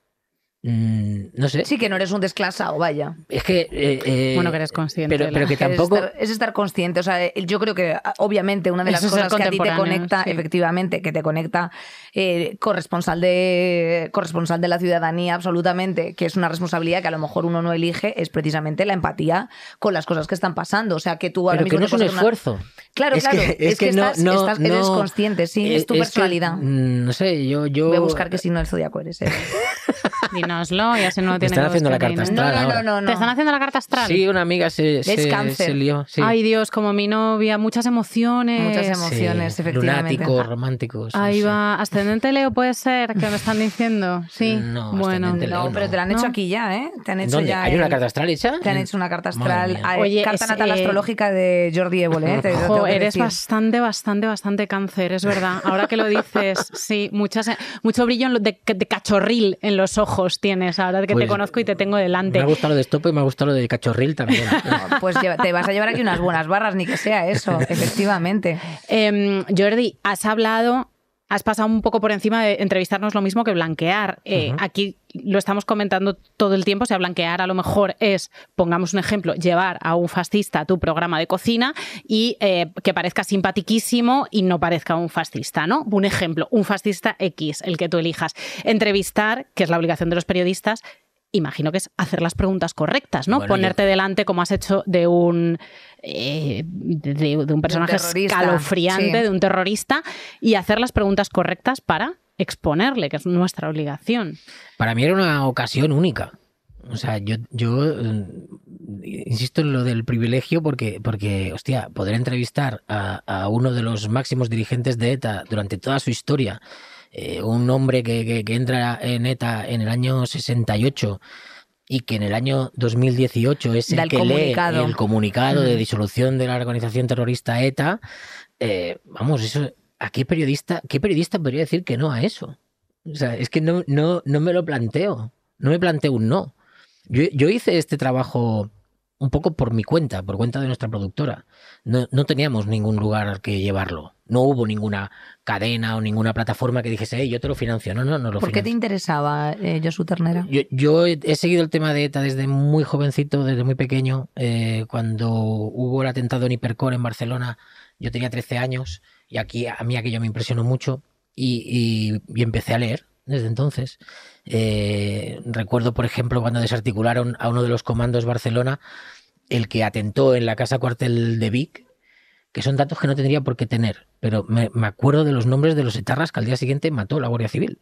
Mm, no sé. Sí, que no eres un desclasado, vaya. Es que. Eh, eh, bueno, que eres consciente. Pero, pero que tampoco. Es estar, consciente. O sea, yo creo que, obviamente, una de las cosas que a ti te conecta, efectivamente, que te conecta eh, corresponsal, de, corresponsal de la ciudadanía, absolutamente, que es una responsabilidad que a lo mejor uno no elige, es precisamente la empatía con las cosas que están pasando. O sea, que tú ahora pero mismo. Que no es un esfuerzo. Claro, claro. es, que, no, estás, eres consciente, sí, es tu personalidad. Mm, no sé, yo, yo. Voy a buscar que si no el zodiaco eres. Ya se no tiene están haciendo la carta astral. No, no, no, no, ¿Te están haciendo la carta astral? Sí, una amiga se, se, se lió. Sí. Ay, Dios, como mi novia, muchas emociones. Muchas emociones, sí. efectivamente. Lunáticos, románticos. Ahí va. Ascendente Leo puede ser, que me están diciendo. Sí. No, bueno. Leo, no, pero te la han hecho aquí ya, ¿eh? Te han hecho ¿Dónde? ya. ¿Hay una carta astral hecha? Te han hecho una carta astral. Oye, carta natal eh... astrológica de Jordi Évole, ¿eh? Te, Ojo, eres bastante, bastante, bastante cáncer, es verdad. Ahora que lo dices, sí, muchas, mucho brillo de, de cachorril en los ojos tienes ahora que pues, te conozco y te tengo delante. Me ha gustado lo de Stopo y me ha gustado lo de Cachorril también. pues te vas a llevar aquí unas buenas barras, ni que sea eso, efectivamente. Eh, Jordi, has hablado has pasado un poco por encima de entrevistarnos lo mismo que blanquear. Eh, uh -huh. Aquí lo estamos comentando todo el tiempo. O sea, blanquear a lo mejor es, pongamos un ejemplo, llevar a un fascista a tu programa de cocina y eh, que parezca simpatiquísimo y no parezca un fascista, ¿no? Un ejemplo, un fascista X, el que tú elijas. Entrevistar, que es la obligación de los periodistas, imagino que es hacer las preguntas correctas, ¿no? Bueno, Ponerte yo... delante, como has hecho, de un, eh, de, de, un personaje de un escalofriante, sí. de un terrorista, y hacer las preguntas correctas para exponerle, que es nuestra obligación. Para mí era una ocasión única. O sea, yo, yo eh, insisto en lo del privilegio porque, porque hostia, poder entrevistar a, a uno de los máximos dirigentes de ETA durante toda su historia, eh, un hombre que, que, que, entra en ETA en el año 68 y que en el año 2018 es el Mm. que comunicado. lee el comunicado de disolución de la organización terrorista ETA, eh, vamos, eso, ¿a qué periodista, qué periodista podría decir que no a eso? O sea, es que no, no, no me lo planteo, no me planteo un no. Yo, yo hice este trabajo un poco por mi cuenta, por cuenta de nuestra productora. No, no, teníamos ningún lugar al que llevarlo. No hubo ninguna cadena o ninguna plataforma que dijese, hey, yo te lo financio. No, no, no lo ¿Por financio. qué te interesaba, eh, Josu Ternera? Yo, yo he, he, seguido el tema de ETA desde muy jovencito, desde muy pequeño. Eh, cuando hubo el atentado en Hipercore en Barcelona, yo tenía 13 años y aquí a mí aquello me impresionó mucho y, y, y empecé a leer desde entonces. Eh, recuerdo, por ejemplo, cuando desarticularon a uno de los comandos Barcelona, el que atentó en la casa cuartel de Vic, que son datos que no tendría por qué tener, pero me, acuerdo de los nombres de los etarras que al día siguiente mató la Guardia Civil.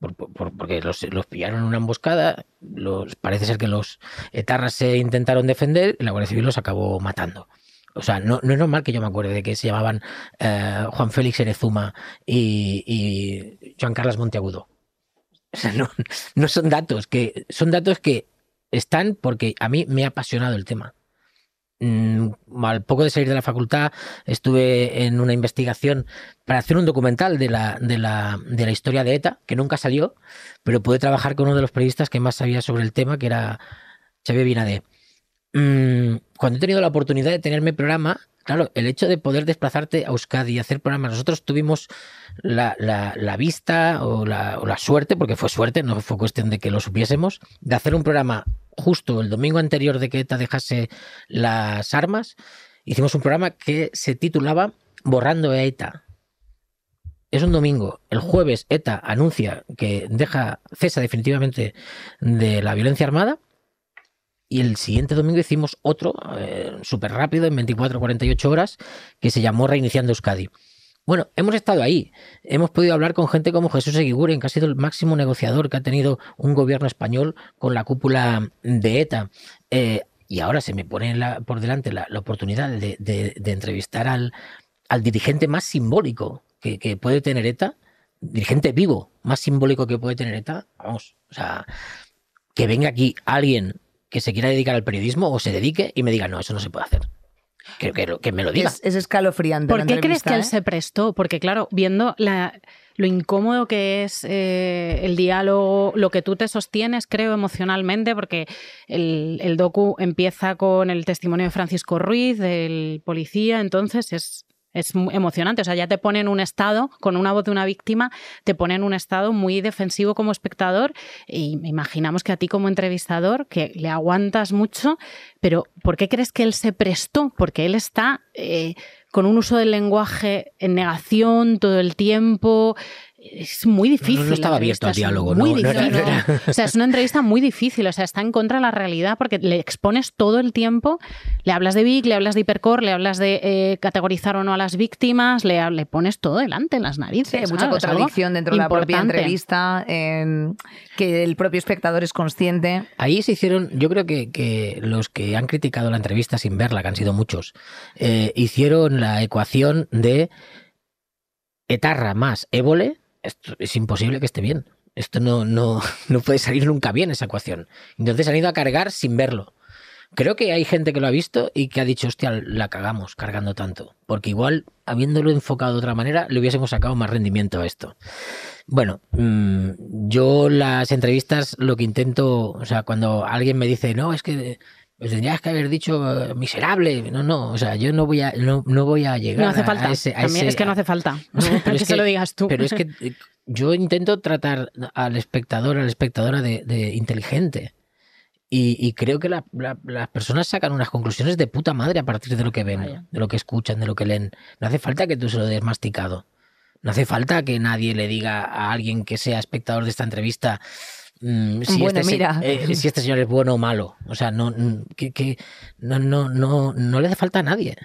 Por, por, porque los, los, pillaron en una emboscada, los, parece ser que los etarras se intentaron defender y la Guardia Civil los acabó matando. O sea, no, no es normal que yo me acuerde de que se llamaban eh, Juan Félix Erezuma y, Juan Carlos Monteagudo. O sea, no, no son datos que son datos que están porque a mí me ha apasionado el tema. Mm, al poco de salir de la facultad estuve en una investigación para hacer un documental de la, de la, de la historia de ETA, que nunca salió, pero pude trabajar con uno de los periodistas que más sabía sobre el tema, que era Xavier Binadé. Mm, cuando he tenido la oportunidad de tener mi programa, claro, el hecho de poder desplazarte a Euskadi y hacer programas, nosotros tuvimos la, vista o la, suerte, porque fue suerte, no fue cuestión de que lo supiésemos, de hacer un programa justo el domingo anterior de que ETA dejase las armas. Hicimos un programa que se titulaba Borrando ETA. Es un domingo. El jueves ETA anuncia que deja, cesa definitivamente de la violencia armada. Y el siguiente domingo hicimos otro, eh, súper rápido, en 24-48 horas, que se llamó Reiniciando Euskadi. Bueno, hemos estado ahí. Hemos podido hablar con gente como Jesús Eguiguren, que ha sido el máximo negociador que ha tenido un gobierno español con la cúpula de ETA. Eh, y ahora se me pone por delante la, oportunidad de, entrevistar al, al dirigente más simbólico que, que, puede tener ETA, dirigente vivo más simbólico que puede tener ETA. Vamos, o sea, que venga aquí alguien que se quiera dedicar al periodismo o se dedique y me diga, no, eso no se puede hacer. Que, que, que me lo diga. Es, es escalofriante. ¿Por qué crees que él ¿eh? se prestó? Porque claro, viendo la- lo incómodo que es eh, el diálogo, lo que tú te sostienes, creo, emocionalmente, porque el, el docu empieza con el testimonio de Francisco Ruiz, del policía, entonces es... Es emocionante, o sea, ya te pone en un estado, con una voz de una víctima, te pone en un estado muy defensivo como espectador y imaginamos que a ti como entrevistador, que le aguantas mucho, pero ¿por qué crees que él se prestó? Porque él está eh, con un uso del lenguaje en negación todo el tiempo. Es muy difícil. No, no estaba abierto al diálogo, Muy no, no era- difícil. no era- O sea, es una entrevista muy difícil. O sea, está en contra de la realidad porque le expones todo el tiempo. Le hablas de Vic, le hablas de Hipercore, le hablas de eh, categorizar o no a las víctimas, le, le pones todo delante en las narices. Sí, hay mucha contradicción dentro de la propia entrevista, en que el propio espectador es consciente. Ahí se hicieron, yo creo que, que los que han criticado la entrevista sin verla, que han sido muchos, eh, hicieron la ecuación de etarra más évole, es imposible que esté bien. Esto no, no, no puede salir nunca bien esa ecuación. Entonces han ido a cargar sin verlo. Creo que hay gente que lo ha visto y que ha dicho, hostia, la cagamos cargando tanto. Porque igual, habiéndolo enfocado de otra manera, le hubiésemos sacado más rendimiento a esto. Bueno, mm, yo las entrevistas lo que intento, o sea, cuando alguien me dice, no, es que pues tendrías que haber dicho eh, miserable, no, no, o sea, yo no voy a, no, no voy a llegar No hace falta. a ese, a También ese- es que no hace falta. No, pero que es se que- lo digas tú. pero es que eh, yo intento tratar al espectador, a la espectadora de, de inteligente. Y, y creo que la- la- las personas sacan unas conclusiones de puta madre a partir de lo que ven, Vaya. de lo que escuchan, de lo que leen. No hace falta que tú se lo des masticado. No hace falta que nadie le diga a alguien que sea espectador de esta entrevista mm, si, Bueno, este, mira. eh, si este señor es bueno o malo. O sea, no, mm, que, que- no, no, no, no le hace falta a nadie.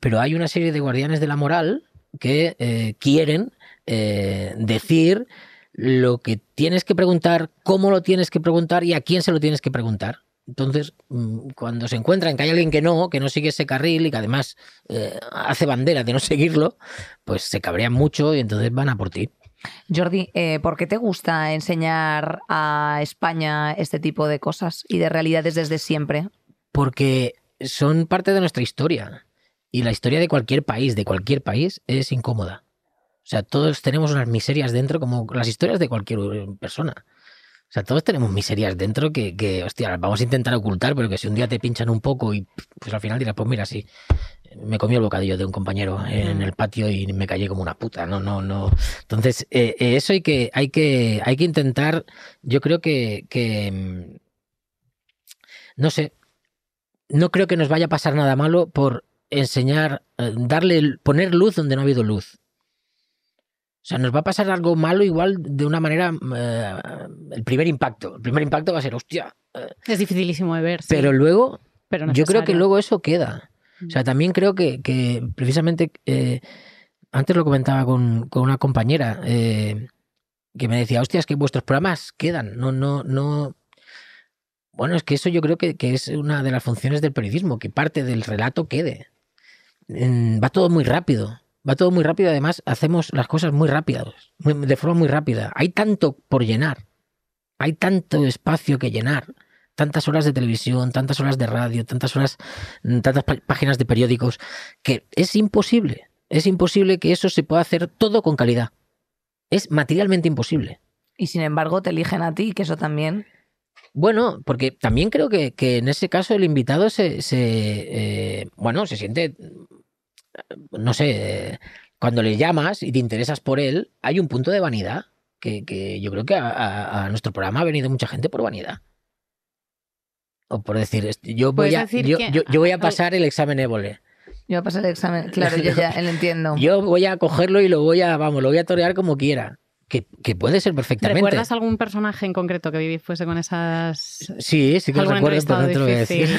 Pero hay una serie de guardianes de la moral que eh, quieren eh, decir lo que tienes que preguntar, cómo lo tienes que preguntar y a quién se lo tienes que preguntar. Entonces, mm, cuando se encuentran que hay alguien que no, que no sigue ese carril y que además hace bandera de no seguirlo, pues se cabrean mucho y entonces van a por ti. Jordi, eh, ¿por qué te gusta enseñar a España este tipo de cosas y de realidades desde siempre? Porque son parte de nuestra historia. Y la historia de cualquier país, de cualquier país, es incómoda. O sea, todos tenemos unas miserias dentro, como las historias de cualquier persona. O sea, todos tenemos miserias dentro que, que, hostia, las vamos a intentar ocultar, pero que si un día te pinchan un poco y pues al final dirás, pues mira, sí, me comí el bocadillo de un compañero en el patio y me callé como una puta. No, no, no. Entonces, eh, eh, eso hay que, hay que, hay que intentar, yo creo que, que mm, no sé, no creo que nos vaya a pasar nada malo por enseñar, eh, darle, poner luz donde no ha habido luz. O sea, nos va a pasar algo malo igual de una manera, eh, el primer impacto. El primer impacto va a ser, hostia. eh, Es dificilísimo de ver. sí, pero luego, pero yo creo que luego eso queda. O sea, también creo que, que precisamente, eh, antes lo comentaba con, con una compañera, que me decía, hostia, es que vuestros programas quedan, no, no, no. Bueno, es que eso yo creo que, que es una de las funciones del periodismo, que parte del relato quede. Mm, Va todo muy rápido. Va todo muy rápido, además hacemos las cosas muy rápidas, de forma muy rápida. Hay tanto por llenar, hay tanto espacio que llenar, tantas horas de televisión, tantas horas de radio, tantas horas, mm, tantas pá- páginas de periódicos, que es imposible, es imposible que eso se pueda hacer todo con calidad. Es materialmente imposible. Y sin embargo te eligen a ti, que eso también... Bueno, porque también creo que, que en ese caso el invitado se, se, eh, bueno, se siente, no sé, cuando le llamas y te interesas por él, hay un punto de vanidad que, que yo creo que a, a- a nuestro programa ha venido mucha gente por vanidad. O por decir, yo voy a, decir yo, que- yo- yo voy a pasar el examen Évole. Yo voy a pasar el examen, claro, yo ya lo entiendo. Yo voy a cogerlo y lo voy a, vamos, lo voy a torear como quiera. Que, que puede ser perfectamente. ¿Recuerdas algún personaje en concreto que viví fuese con esas... Sí, sí que lo recuerdo, pero no te lo voy a decir.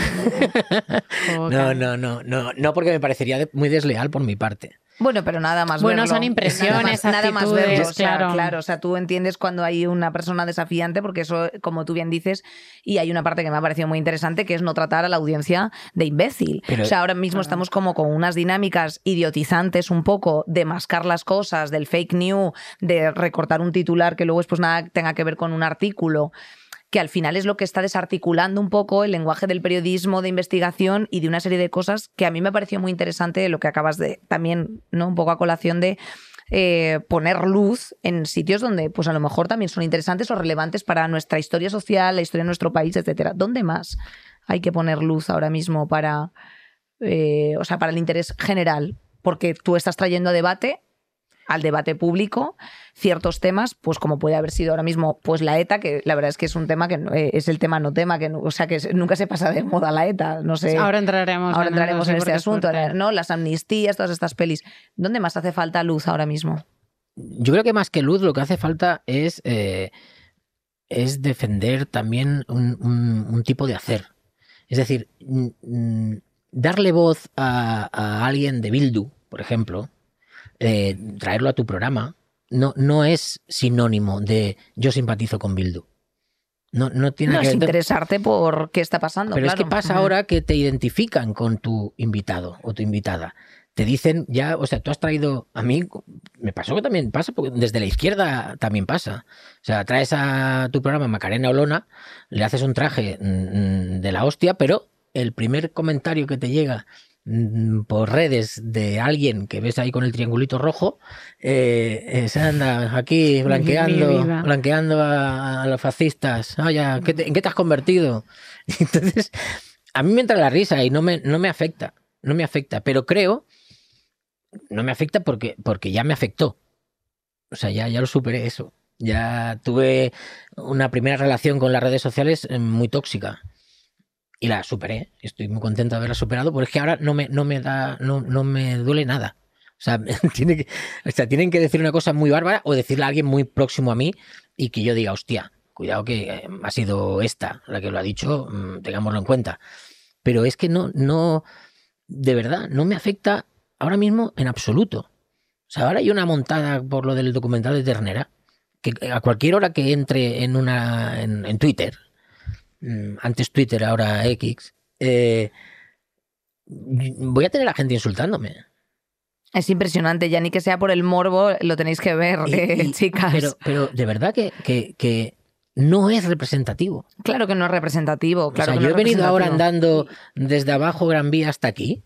No, no, no, no, no, porque me parecería muy desleal por mi parte. Bueno, pero nada más Bueno, verlo. son impresiones, nada más, nada más actitudes, verlo, o sea, claro. claro. O sea, tú entiendes cuando hay una persona desafiante, porque eso, como tú bien dices, y hay una parte que me ha parecido muy interesante, que es no tratar a la audiencia de imbécil. Pero- o sea, ahora mismo estamos como con unas dinámicas idiotizantes un poco de mascar las cosas, del fake news, de recortar un titular que luego pues nada tenga que ver con un artículo que al final es lo que está desarticulando un poco el lenguaje del periodismo de investigación y de una serie de cosas que a mí me pareció muy interesante lo que acabas de también, ¿no? Un poco a colación de eh, poner luz en sitios donde, pues a lo mejor también son interesantes o relevantes para nuestra historia social, la historia de nuestro país, etcétera. ¿Dónde más hay que poner luz ahora mismo para, eh, o sea, para el interés general? Porque tú estás trayendo a debate al debate público ciertos temas, pues como puede haber sido ahora mismo, pues la ETA, que la verdad es que es un tema que eh, es el tema no tema, que o sea que nunca se pasa de moda la ETA, no sé. Ahora entraremos, ahora entraremos en, este asunto, ¿no? Las amnistías, todas estas pelis. ¿Dónde más hace falta luz ahora mismo? Yo creo que más que luz lo que hace falta es, eh, es defender también un, tipo de hacer. Es decir, darle voz a, a alguien de Bildu, por ejemplo, eh, traerlo a tu programa no, no es sinónimo de yo simpatizo con Bildu. No, no tiene no, que es interesarte por qué está pasando. Pero es que pasa ahora que te identifican con tu invitado o tu invitada. Te dicen ya, o sea, tú has traído a mí, me pasó que también pasa, porque desde la izquierda también pasa. O sea, traes a tu programa Macarena Olona, le haces un traje mm, mm, de la hostia, pero el primer comentario que te llega por redes de alguien que ves ahí con el triangulito rojo, eh, eh, se anda aquí blanqueando, blanqueando a, los fascistas. ¿En qué te has convertido? Entonces, a mí me entra la risa y no me, no me afecta. No me afecta, pero creo, no me afecta porque, porque ya me afectó. O sea, ya, ya lo superé eso. Ya tuve una primera relación con las redes sociales eh, muy tóxica y la superé. Estoy muy contento de haberla superado, porque es que ahora no me, no me da, no, no me duele nada. O sea, que, o sea, tienen que decir una cosa muy bárbara o decirle a alguien muy próximo a mí y que yo diga, hostia, cuidado que eh, ha sido esta la que lo ha dicho, mm, tengámoslo en cuenta. Pero es que no, no, de verdad, no me afecta ahora mismo en absoluto. O sea, ahora hay una montada por lo del documental de Ternera, que a cualquier hora que entre en una en, Twitter, antes Twitter, ahora X, eh, voy a tener a gente insultándome. Es impresionante, ya ni que sea por el morbo, lo tenéis que ver, eh, chicas. Pero, pero de verdad que, que, no es representativo. Claro que no es representativo. Claro yo he venido ahora andando desde abajo Gran Vía hasta aquí.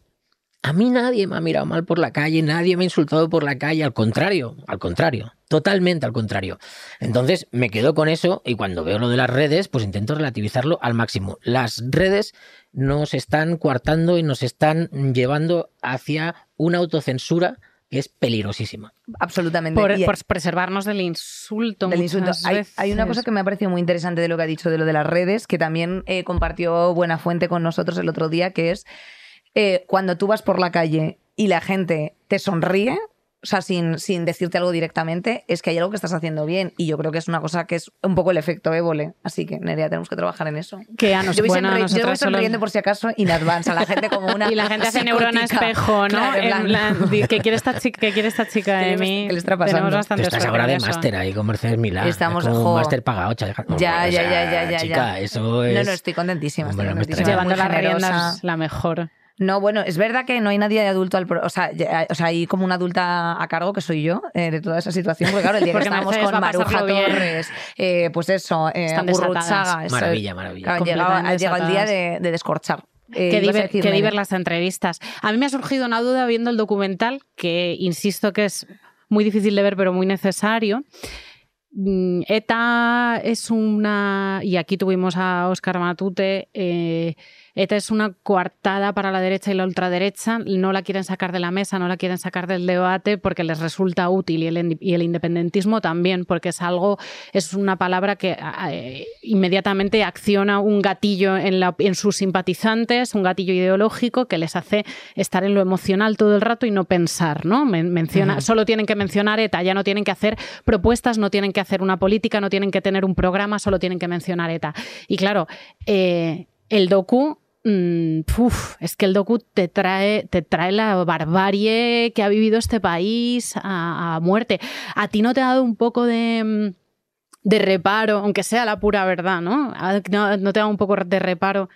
A mí nadie me ha mirado mal por la calle, nadie me ha insultado por la calle, al contrario, al contrario. Totalmente al contrario. Entonces me quedo con eso y cuando veo lo de las redes, pues intento relativizarlo al máximo. Las redes nos están coartando y nos están llevando hacia una autocensura que es peligrosísima. Absolutamente. Por, preservarnos del insulto. Del insulto. Hay, una cosa que me ha parecido muy interesante de lo que ha dicho de lo de las redes, que también eh, compartió Buena Fuente con nosotros el otro día, que es eh, cuando tú vas por la calle y la gente te sonríe, o sea, sin, sin decirte algo directamente, es que hay algo que estás haciendo bien. Y yo creo que es una cosa que es un poco el efecto ébole. Así que, Nerea, tenemos que trabajar en eso. Que a nos, yo, voy yo voy sonriendo por si acaso in advance a la gente como una. y la gente hace neurona espejo, ¿no? en plan, ¿qué quiere esta chica, qué quiere esta chica de mí? ¿Qué le está pasando? Tenemos bastante estás ahora de máster ahí con Mercedes Milán. Estamos, es un máster pagado, ya, ya, ya, ya, ya, chica, eso es... No, no, estoy contentísima. Estoy contentísima. Llevando las riendas la mejor. No, bueno, es verdad que no hay nadie de adulto al o sea, o sea, hay como una adulta a cargo que soy yo eh, de toda esa situación, porque claro, el día que estábamos con Maruja Torres, eh, pues eso, eh, Maravilla, maravilla. ha llegado el día de, descorchar. Eh, qué, diver, qué las entrevistas. A mí me ha surgido una duda viendo el documental, que insisto que es muy difícil de ver, pero muy necesario. Mm, ETA es una, y aquí tuvimos a Oscar Matute, eh, ETA es una coartada para la derecha y la ultraderecha, no la quieren sacar de la mesa, no la quieren sacar del debate porque les resulta útil y el, independentismo también, porque es algo, es una palabra que eh, inmediatamente acciona un gatillo en, en sus simpatizantes, un gatillo ideológico que les hace estar en lo emocional todo el rato y no pensar, ¿no? Menciona, Solo tienen que mencionar ETA, ya no tienen que hacer propuestas, no tienen que hacer una política, no tienen que tener un programa, solo tienen que mencionar ETA. Y claro, eh, el docu Mm, es que el docu te trae, te trae la barbarie que ha vivido este país a, muerte. ¿A ti no te ha dado un poco de, mm, de reparo, aunque sea la pura verdad, ¿no? ¿no? te da un poco de reparo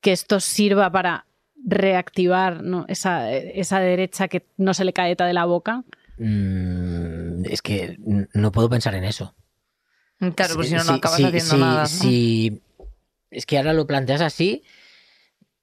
que esto sirva para reactivar esa, esa, derecha que no se le caeta de la boca? Mm, es que no puedo pensar en eso. Claro, pues si no, no acabas sí, haciendo sí, nada. ¿no? sí. Es que ahora lo planteas así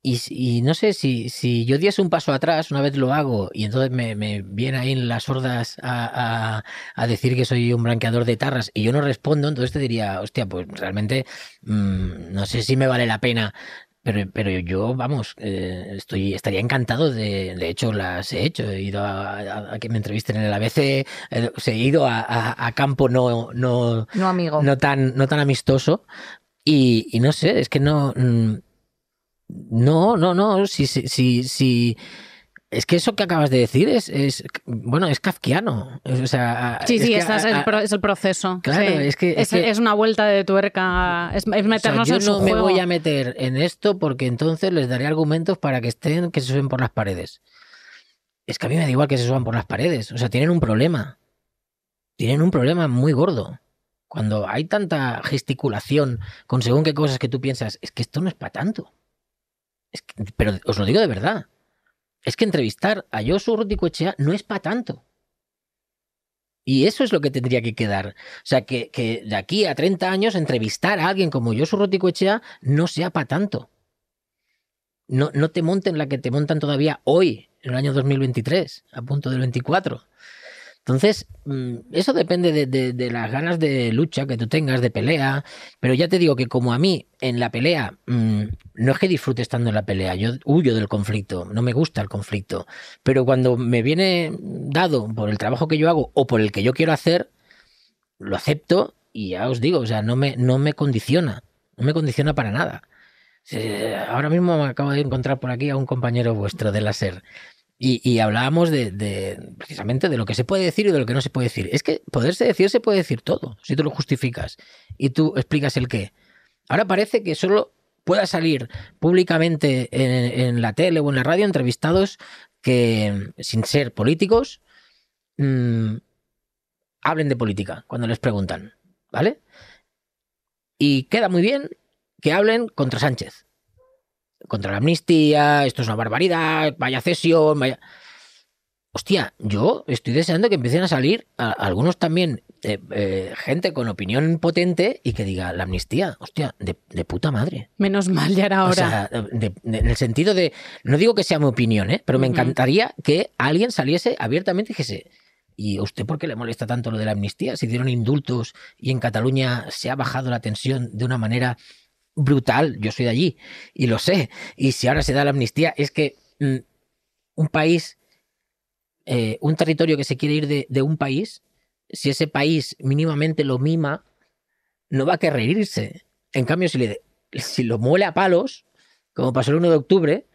y, y no sé si, si yo diese un paso atrás, una vez lo hago y entonces me, me viene ahí en las hordas a, a- a decir que soy un blanqueador de tarras y yo no respondo, entonces te diría, hostia, pues realmente mm, no sé si me vale la pena. Pero, pero yo, vamos, eh, estoy, estaría encantado de, de hecho, las he hecho. He ido a, a- que me entrevisten en el ABC, eh, he ido a, campo no, no, No, amigo. no tan, no tan amistoso. Y, y no sé, es que no. mm, No, no, no. Si, si, si, si- es que eso que acabas de decir es, es bueno, es kafkiano. Es- o sea, Sí, es sí, ese es el, es proceso. Claro, sí. es que- es que- es una vuelta de tuerca, es, es o sea, meternos yo en su no me voy a meter en esto porque entonces les daré argumentos para que estén, que se suben por las paredes. Es que a mí me da igual que se suban por las paredes. O sea, tienen un problema. Tienen un problema muy gordo. Cuando hay tanta gesticulación con según qué cosas que tú piensas, es que esto no es para tanto. Pero os lo digo de verdad. Es que entrevistar a Josu Ruticoechea no es para tanto. Y eso es lo que tendría que quedar. O sea, que, que de aquí a 30 años entrevistar a alguien como Josu Ruticoechea no sea para tanto. No, no te monten la que te montan todavía hoy, en el año 2023, a punto del 24. Entonces, mm, eso depende de, de- de las ganas de lucha que tú tengas, de pelea. Pero ya te digo que como a mí en la pelea, mm, no es que disfrute estando en la pelea, yo huyo del conflicto, no me gusta el conflicto. Pero cuando me viene dado por el trabajo que yo hago o por el que yo quiero hacer, lo acepto y ya os digo, o sea, no me, no me condiciona, no me condiciona para nada. Ahora mismo me acabo de encontrar por aquí a un compañero vuestro de la SER. Y, y hablábamos de, de- precisamente de lo que se puede decir y de lo que no se puede decir. Es que poderse decir se puede decir todo, si tú lo justificas y tú explicas el qué. Ahora parece que solo pueda salir públicamente en, la tele o en la radio entrevistados que, sin ser políticos, mm, hablen de política cuando les preguntan, ¿vale? Y queda muy bien que hablen contra Sánchez contra la amnistía, esto es una barbaridad, vaya cesión, vaya... Hostia, yo estoy deseando que empiecen a salir a- algunos también, eh, eh, gente con opinión potente y que diga la amnistía, hostia, de, de puta madre. Menos mal, ya era hora. O sea, de- de- en el sentido de, no digo que sea mi opinión, ¿eh? pero me encantaría que alguien saliese abiertamente y dijese, ¿y a usted por qué le molesta tanto lo de la amnistía? Se dieron indultos y en Cataluña se ha bajado la tensión de una manera brutal, yo soy de allí y lo sé, y si ahora se da la amnistía, es que mm, un país, eh, un territorio que se quiere ir de, de un país, si ese país mínimamente lo mima, no va a querer irse. En cambio, si, le, si lo muele a palos, como pasó el 1 de octubre,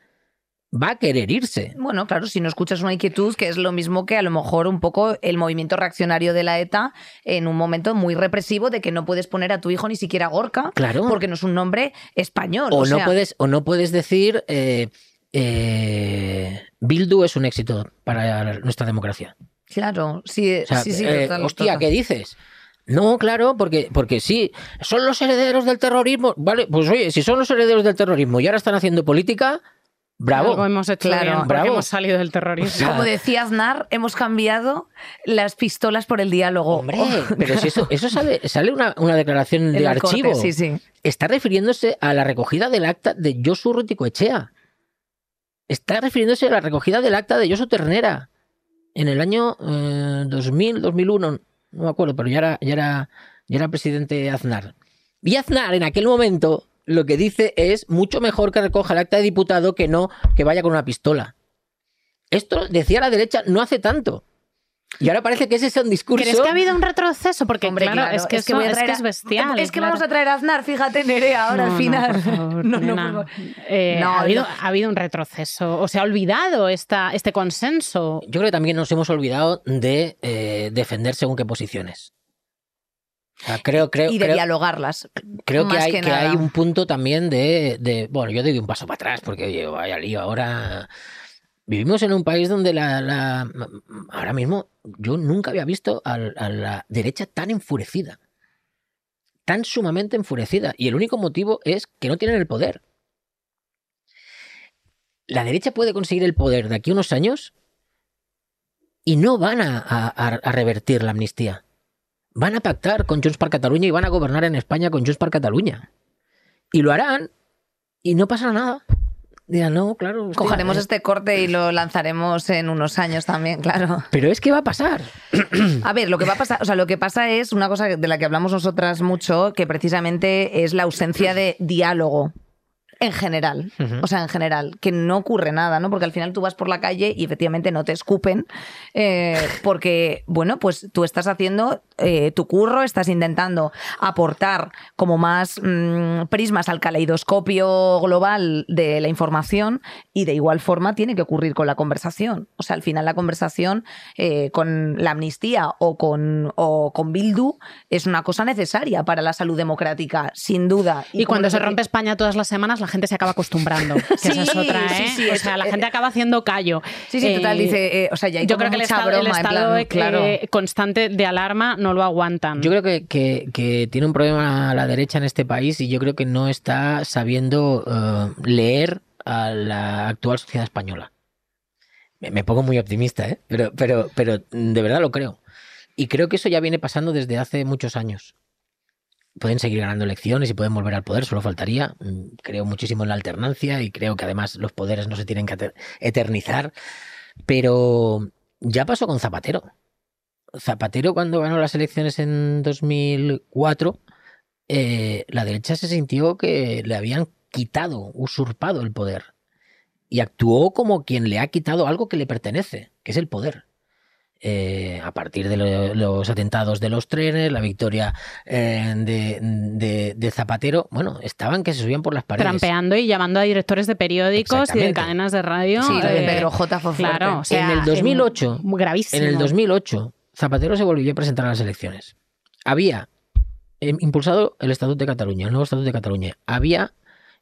va a querer irse. Bueno, claro, si no escuchas una inquietud, que es lo mismo que a lo mejor un poco el movimiento reaccionario de la ETA en un momento muy represivo de que no puedes poner a tu hijo ni siquiera Gorka, Claro. porque no es un nombre español. O, O, no puedes, o no puedes decir eh, eh, Bildu es un éxito para nuestra democracia. Claro, sí, O sea, sí, sí. eh, total, hostia, total. ¿qué dices? No, claro, porque, porque sí, son los herederos del terrorismo. Vale, pues oye, si son los herederos del terrorismo y ahora están haciendo política, bravo. Algo hemos hecho Claro, bien, bravo. hemos salido del terrorismo. O sea, Como decía Aznar, hemos cambiado las pistolas por el diálogo. Hombre, Oh, pero si eso, eso sale, sale una, una declaración de la corte, archivo. Sí, sí. Está refiriéndose a la recogida del acta de Josu Ruticoechea. Está refiriéndose a la recogida del acta de Josu Ternera. En el año eh, 2000, 2001, no me acuerdo, pero ya era, ya era, ya era presidente Aznar. Y Aznar en aquel momento lo que dice es mucho mejor que recoja el acta de diputado que no que vaya con una pistola. Esto decía la derecha no hace tanto. Y ahora parece que ese es un discurso. ¿Crees que ha habido un retroceso? Porque Hombre, claro, claro, es que, es que eso- voy a es, traer que a- es bestial. Es que claro. vamos a traer a Aznar, fíjate, Nerea, ahora No, al no, final. por favor, No, no. Eh, No, ha, habido, no. ha habido un retroceso. O se ha olvidado esta, este consenso. Yo creo que también nos hemos olvidado de eh, defender según qué posiciones. O sea, creo, creo, y de creo, dialogarlas. creo que, hay, que que hay un punto también de, de- Bueno, yo doy un paso para atrás porque, oye, vaya lío, ahora... Vivimos en un país donde la, la- ahora mismo yo nunca había visto a, la derecha tan enfurecida. Tan sumamente enfurecida. Y el único motivo es que no tienen el poder. La derecha puede conseguir el poder de aquí a unos años y no van a, revertir la amnistía. van a pactar con Junts per Cataluña y van a gobernar en España con Junts per Cataluña. Y lo harán y no pasará nada. Dirán, no, claro. hostia, Cogeremos eh". este corte y lo lanzaremos en unos años también, claro. Pero es que va a pasar. A ver, lo que va a pasar, o sea, lo que pasa es una cosa de la que hablamos nosotras mucho, que precisamente es la ausencia de diálogo. En general, o sea, en general, que no ocurre nada, ¿no? Porque al final tú vas por la calle y efectivamente no te escupen, eh, porque, bueno, pues tú estás haciendo eh, tu curro, estás intentando aportar como más mm, prismas al caleidoscopio global de la información y de igual forma tiene que ocurrir con la conversación. O sea, al final la conversación eh, con la amnistía o con, o con Bildu es una cosa necesaria para la salud democrática, sin duda. Y, cuando se rompe España todas las semanas, la gente se acaba acostumbrando. Que esa es Sí, otra, sí, ¿eh? sí, o sea, la eh, gente acaba haciendo callo. Sí, sí, total, Eh, dice, eh, o sea, ya hay Yo como creo que el estado, broma, estado plan, eh, claro. constante de alarma no lo aguantan. Yo creo que, que- tiene un problema la derecha en este país y yo creo que no está sabiendo eh, leer a la actual sociedad española. Me, me pongo muy optimista, ¿eh? pero, pero, pero de verdad lo creo. Y creo que eso ya viene pasando desde hace muchos años. Pueden seguir ganando elecciones y pueden volver al poder, solo faltaría. Mm, Creo muchísimo en la alternancia y creo que además los poderes no se tienen que eter- eternizar. Pero ya pasó con Zapatero. Zapatero cuando ganó las elecciones en 2004, eh, la derecha se sintió que le habían quitado, usurpado el poder. Y actuó como quien le ha quitado algo que le pertenece, que es el poder. Eh, a partir de lo- los atentados de los trenes, la victoria eh, de, de- de Zapatero, bueno, estaban que se subían por las paredes. Trampeando y llamando a directores de periódicos y de cadenas de radio. Sí, lo de eh, Pedro J fue fuerte. Claro, o sea, en el 2008, muy gravísimo. En el 2008, Zapatero se volvió a presentar a las elecciones. Había eh, impulsado el Estatuto de Cataluña, el nuevo Estatuto de Cataluña. Había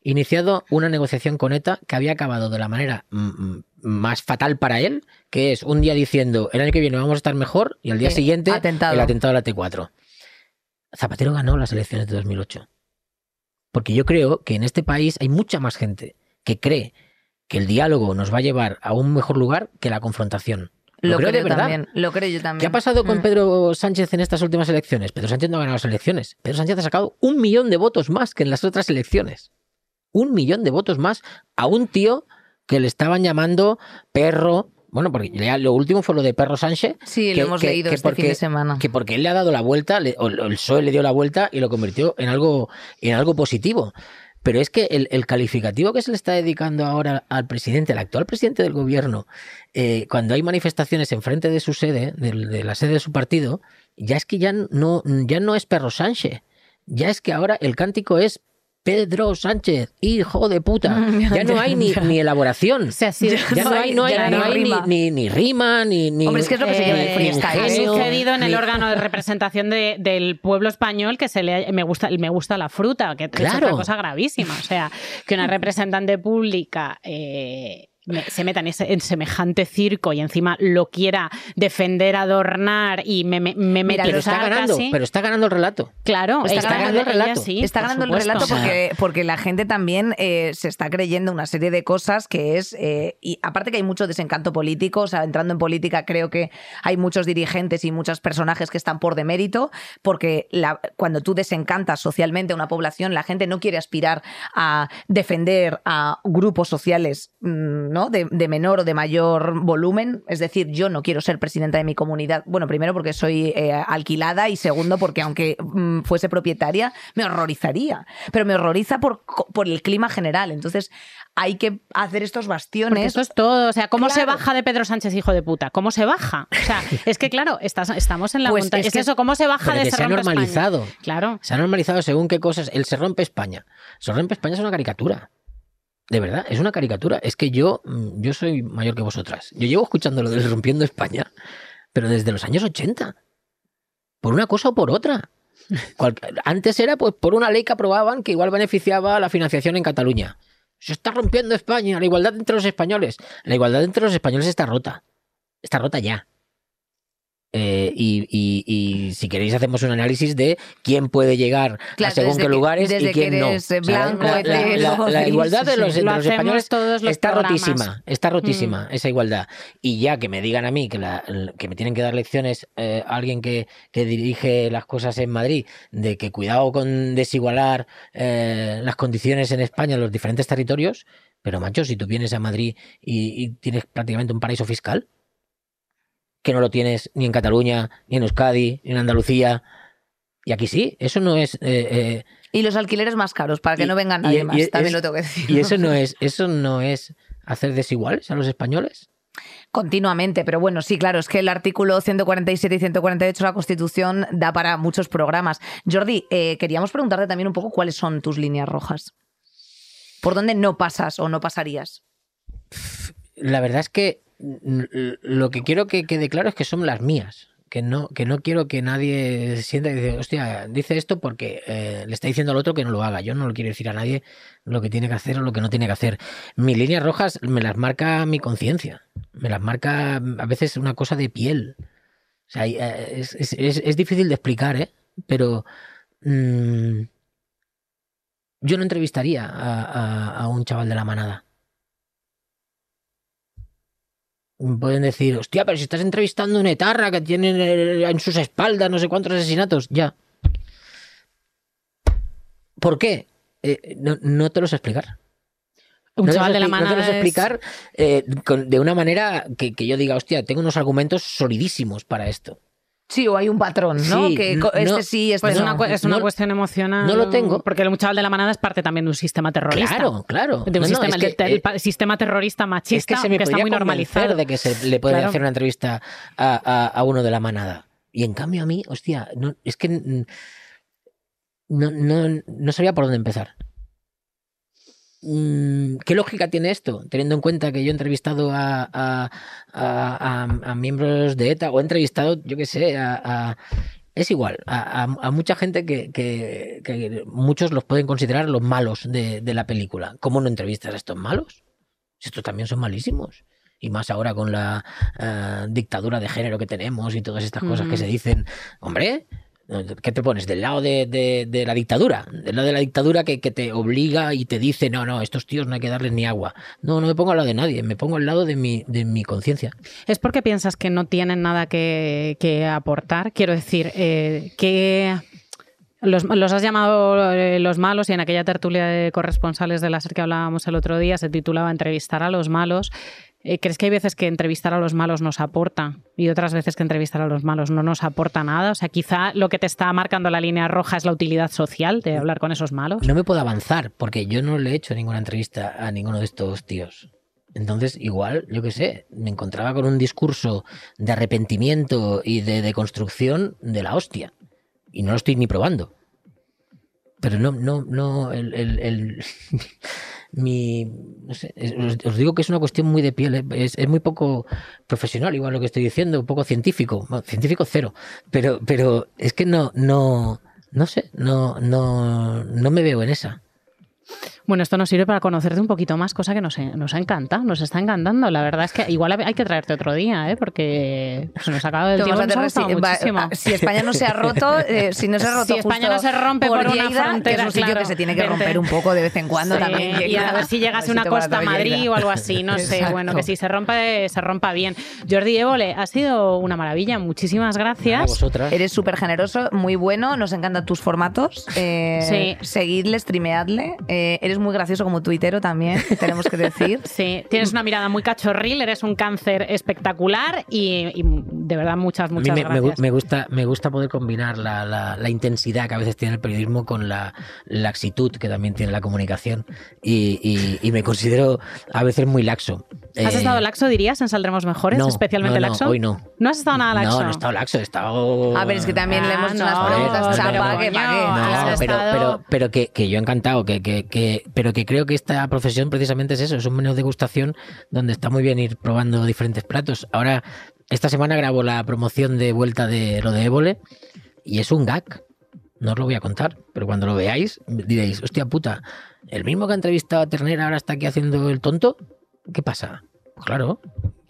iniciado una negociación con ETA que había acabado de la manera mm, mm, más fatal para él, que es un día diciendo el año que viene vamos a estar mejor y al día siguiente atentado. el atentado a la T4. Zapatero ganó las elecciones de 2008. Porque yo creo que en este país hay mucha más gente que cree que el diálogo nos va a llevar a un mejor lugar que la confrontación. Lo, creo verdad. también. Lo creo yo también. ¿Qué ha pasado con Mm. Pedro Sánchez en estas últimas elecciones? Pedro Sánchez no ha ganado las elecciones. Pedro Sánchez ha sacado un millón de votos más que en las otras elecciones. Un millón de votos más a un tío que le estaban llamando perro. Bueno, porque ya lo último fue lo de perro Sánchez. Sí, que- lo hemos que- leído que este fin porque- de semana. Que porque él le ha dado la vuelta, le- o el PSOE le dio la vuelta y lo convirtió en algo, en algo positivo. Pero es que el, calificativo que se le está dedicando ahora al presidente, al actual presidente del gobierno, eh, cuando hay manifestaciones enfrente de su sede, del- de, la sede de su partido, ya es que ya no, ya no es Perro Sánchez. Ya es que ahora el cántico es Pedro Sánchez, hijo de puta. Ya no hay ni, ni elaboración. O sea, sí, Ya no hay, no hay, no ni, rima. ni, ni rima, ni, ni- Hombre, es que es lo que se llama el Eh, freestyle. Ha sucedido en el órgano de representación de- del pueblo español que se le me gusta me gusta la fruta, que es Claro. otra cosa gravísima. O sea, que una representante pública eh, se meta en, ese- en semejante circo y encima lo quiera defender, adornar y me, me, me Mira, Pero está ganando, casi. pero está ganando el relato. Claro, Está ganando el relato. ella sí, está ganando el relato porque, porque la gente también eh, se está creyendo una serie de cosas que es. eh, y aparte que hay mucho desencanto político, o sea, entrando en política, creo que hay muchos dirigentes y muchos personajes que están por demérito, porque la- cuando tú desencantas socialmente a una población, la gente no quiere aspirar a defender a grupos sociales mm, ¿no? de, de menor o de mayor volumen. Es decir, yo no quiero ser presidenta de mi comunidad. Bueno, primero porque soy eh, alquilada y segundo porque aunque mm, fuese propietaria, me horrorizaría. Pero me horroriza por, por el clima general. Entonces hay que hacer estos Porque bastiones. esto es todo. O sea, ¿cómo se baja de Pedro Sánchez, hijo de puta? ¿Cómo se baja? O sea, es que claro, estás- estamos en la Pues montaña. es Es, que- eso, ¿cómo se baja de que se se ha España? normalizado. Claro. Se ha normalizado según qué cosas. El se rompe España. Se rompe España es una caricatura. De verdad, es una caricatura. Es que yo, mm, yo soy mayor que vosotras. Yo llevo escuchando lo del rompiendo España, pero desde los años 80. Por una cosa o por otra. Antes era pues por una ley que aprobaban que igual beneficiaba la financiación en Cataluña. Se está rompiendo España, la igualdad entre los españoles. La igualdad entre los españoles está rota. Está rota ya. Eh, y, y- y si queréis hacemos un análisis de quién puede llegar Claro, a según qué que- lugares desde y quién que no. blanco, la, la- la- igualdad de los, sí. entre Lo los hacemos españoles todos los está programas. rotísima, está rotísima esa igualdad. Y ya que me digan a mí que, la- que me tienen que dar lecciones eh, alguien que, que dirige las cosas en Madrid, de que cuidado con desigualar eh, las condiciones en España en los diferentes territorios, pero macho, si tú vienes a Madrid y, y tienes prácticamente un paraíso fiscal, que no lo tienes ni en Cataluña, ni en Euskadi, ni en Andalucía, y aquí sí, eso no es... eh, eh, Y los alquileres más caros, para que Y- no venga y- nadie y más, también lo tengo que decir. y eso no es, eso no es hacer desiguales a los españoles. Continuamente, pero bueno, sí, claro, es que el artículo 147 y 148 de la Constitución da para muchos programas. Jordi, eh, queríamos preguntarte también un poco cuáles son tus líneas rojas. ¿Por dónde no pasas o no pasarías? La verdad es que lo que quiero que quede claro es que son las mías. Que no, que no quiero que nadie se sienta y dice, hostia, dice esto porque eh, le está diciendo al otro que no lo haga. Yo no le quiero decir a nadie lo que tiene que hacer o lo que no tiene que hacer. Mis líneas rojas me las marca mi conciencia. Me las marca a veces una cosa de piel. O sea, eh, es, es- es- difícil de explicar, ¿eh? Pero mm, yo no entrevistaría a- a un chaval de la manada. Pueden decir, hostia, pero si estás entrevistando a un etarra que tiene en sus espaldas no sé cuántos asesinatos, ya. ¿Por qué? Eh, no, no te lo sé explicar. Un no chaval de la expli- no te lo sé explicar eh, con- de una manera que, que yo diga, hostia, tengo unos argumentos solidísimos para esto. Sí, o hay un patrón, ¿no? Sí, que este no, sí, este Pues es no. una, es una No- cuestión emocional. no lo tengo. Porque el chaval de la manada es parte también de un sistema terrorista. Claro, claro. De un No, no, sistema, es que, el, el eh, sistema terrorista es machista que se me que está podría muy normalizado. de que se le puede Claro. hacer una entrevista a, a- a uno de la manada. Y en cambio a mí, hostia, no, es que no, no, no sabía por dónde empezar. Mm, ¿Qué lógica tiene esto? Teniendo en cuenta que yo he entrevistado a, a- a- a- a miembros de ETA o he entrevistado, yo qué sé, a, a- es igual, a, a- a mucha gente que, que- que muchos los pueden considerar los malos de, de la película. ¿Cómo no entrevistas a estos malos? Si Estos también son malísimos. Y más ahora con la eh, dictadura de género que tenemos y todas estas cosas que se dicen. Hombre, ¿qué te pones? ¿Del lado de, de- la dictadura? ¿Del lado de la dictadura que, que te obliga y te dice, no, no, estos tíos no hay que darles ni agua? No, no me pongo al lado de nadie, me pongo al lado de mi, de mi conciencia. ¿Es porque piensas que no tienen nada que, que aportar? Quiero decir, eh, que los, los has llamado eh, los malos y en aquella tertulia de corresponsales de la SER que hablábamos el otro día se titulaba Entrevistar a los malos. Eh, ¿Crees que hay veces que entrevistar a los malos nos aporta y otras veces que entrevistar a los malos no nos aporta nada? O sea, quizá lo que te está marcando la línea roja es la utilidad social de hablar con esos malos. No me puedo avanzar porque yo no le he hecho ninguna entrevista a ninguno de estos tíos. Entonces, igual, yo qué sé, me encontraba con un discurso de arrepentimiento y de deconstrucción de la hostia. Y no lo estoy ni probando. Pero no, no, no, el, el- el- mi, no sé, os, digo que es una cuestión muy de piel, ¿eh? es, muy poco profesional, igual lo que estoy diciendo, un poco científico, científico cero, pero, pero es que no, no, no sé, no, no, no me veo en esa. Bueno, esto nos sirve para conocerte un poquito más, cosa que nos, nos encanta, nos está encantando. La verdad es que igual hay que traerte otro día, ¿eh? porque se nos acaba el tiempo. a nos ha gustado si, va- muchísimo. si España no se ha roto, eh, si no se ha roto Si España justo no se rompe por una Lleida, frontera, que es un sitio claro, que se tiene que vente. romper un poco de vez en cuando Sí, también. y a ver si llegase A ver una a costa a Madrid Lleida. o algo así, no sé. Exacto. Bueno, que si se rompe, se rompa bien. Jordi Évole, ha sido una maravilla. Muchísimas A gracias. vosotras. Eres súper generoso, muy bueno, nos encantan tus formatos. Eh, Sí. Seguidle, streameadle. Eh, eres muy gracioso como tuitero también, tenemos que decir. Sí, tienes una mirada muy cachorril, eres un cáncer espectacular y, y de verdad muchas, A mí muchas me, gracias. me gusta, me gusta poder combinar la, la- la intensidad que a veces tiene el periodismo con la laxitud que también tiene la comunicación y, y- y me considero a veces muy laxo. ¿Has Eh, estado laxo, dirías, en Saldremos Mejores? no, especialmente no, no, laxo. hoy no. ¿No has estado nada laxo? No, no he estado laxo, he estado... A ver, es que también le hemos Ah, hecho unas no, preguntas pero chapa que pero, pero que, que yo encantado, que, que, que- pero que creo que esta profesión precisamente es eso, es un menú de degustación donde está muy bien ir probando diferentes platos. Ahora, esta semana grabo la promoción de vuelta de lo de Évole y es un gag. No os lo voy a contar, pero cuando lo veáis diréis, hostia puta, ¿el mismo que ha entrevistado a Ternera ahora está aquí haciendo el tonto? ¿Qué pasa? Pues claro,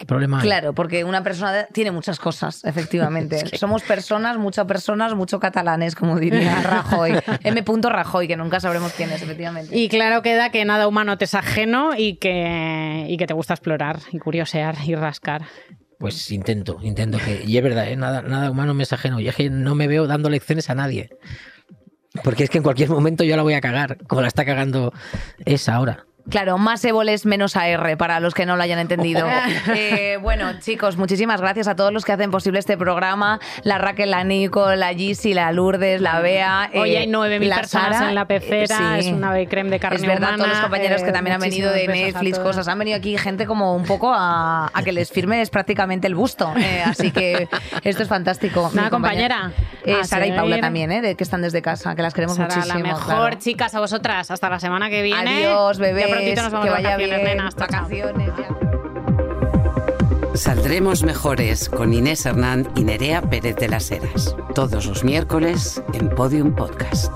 ¿Qué problema hay? Claro, porque una persona tiene muchas cosas, efectivamente. Somos personas, muchas personas, mucho catalanes, como diría Rajoy. M. Rajoy, que nunca sabremos quién es, efectivamente. Y claro queda que nada humano te es ajeno y que, y que te gusta explorar y curiosear y rascar. Pues intento, intento que. Y es verdad, ¿eh? nada, nada humano me es ajeno. Y es que no me veo dando lecciones a nadie. Porque es que en cualquier momento yo la voy a cagar, como la está cagando esa ahora. Claro, más éboles menos AR, para los que no lo hayan entendido. Eh, bueno, chicos, muchísimas gracias a todos los que hacen posible este programa. La Raquel, la Nico, la Gisi, la Lourdes, la Bea. Hoy eh, hay 9.000 la personas Sara. en la pecera, Eh, sí. es una creme de carne Es verdad, humana. todos los compañeros que eh, también han venido de Netflix, cosas. Han venido aquí gente como un poco a, a que les firmes prácticamente el busto. eh, así que esto es fantástico. Mi compañera- Eh, Sara y Paula también, eh, de, que están desde casa, que las queremos Sara, muchísimo. la mejor, claro. chicas, a vosotras. Hasta la semana que viene. Adiós, bebés. Prontito nos vamos que de vaya vacaciones, bien. nenas. Vacaciones. ya. Saldremos mejores con Inés Hernán y Nerea Pérez de las Heras. Todos los miércoles en Podium Podcast.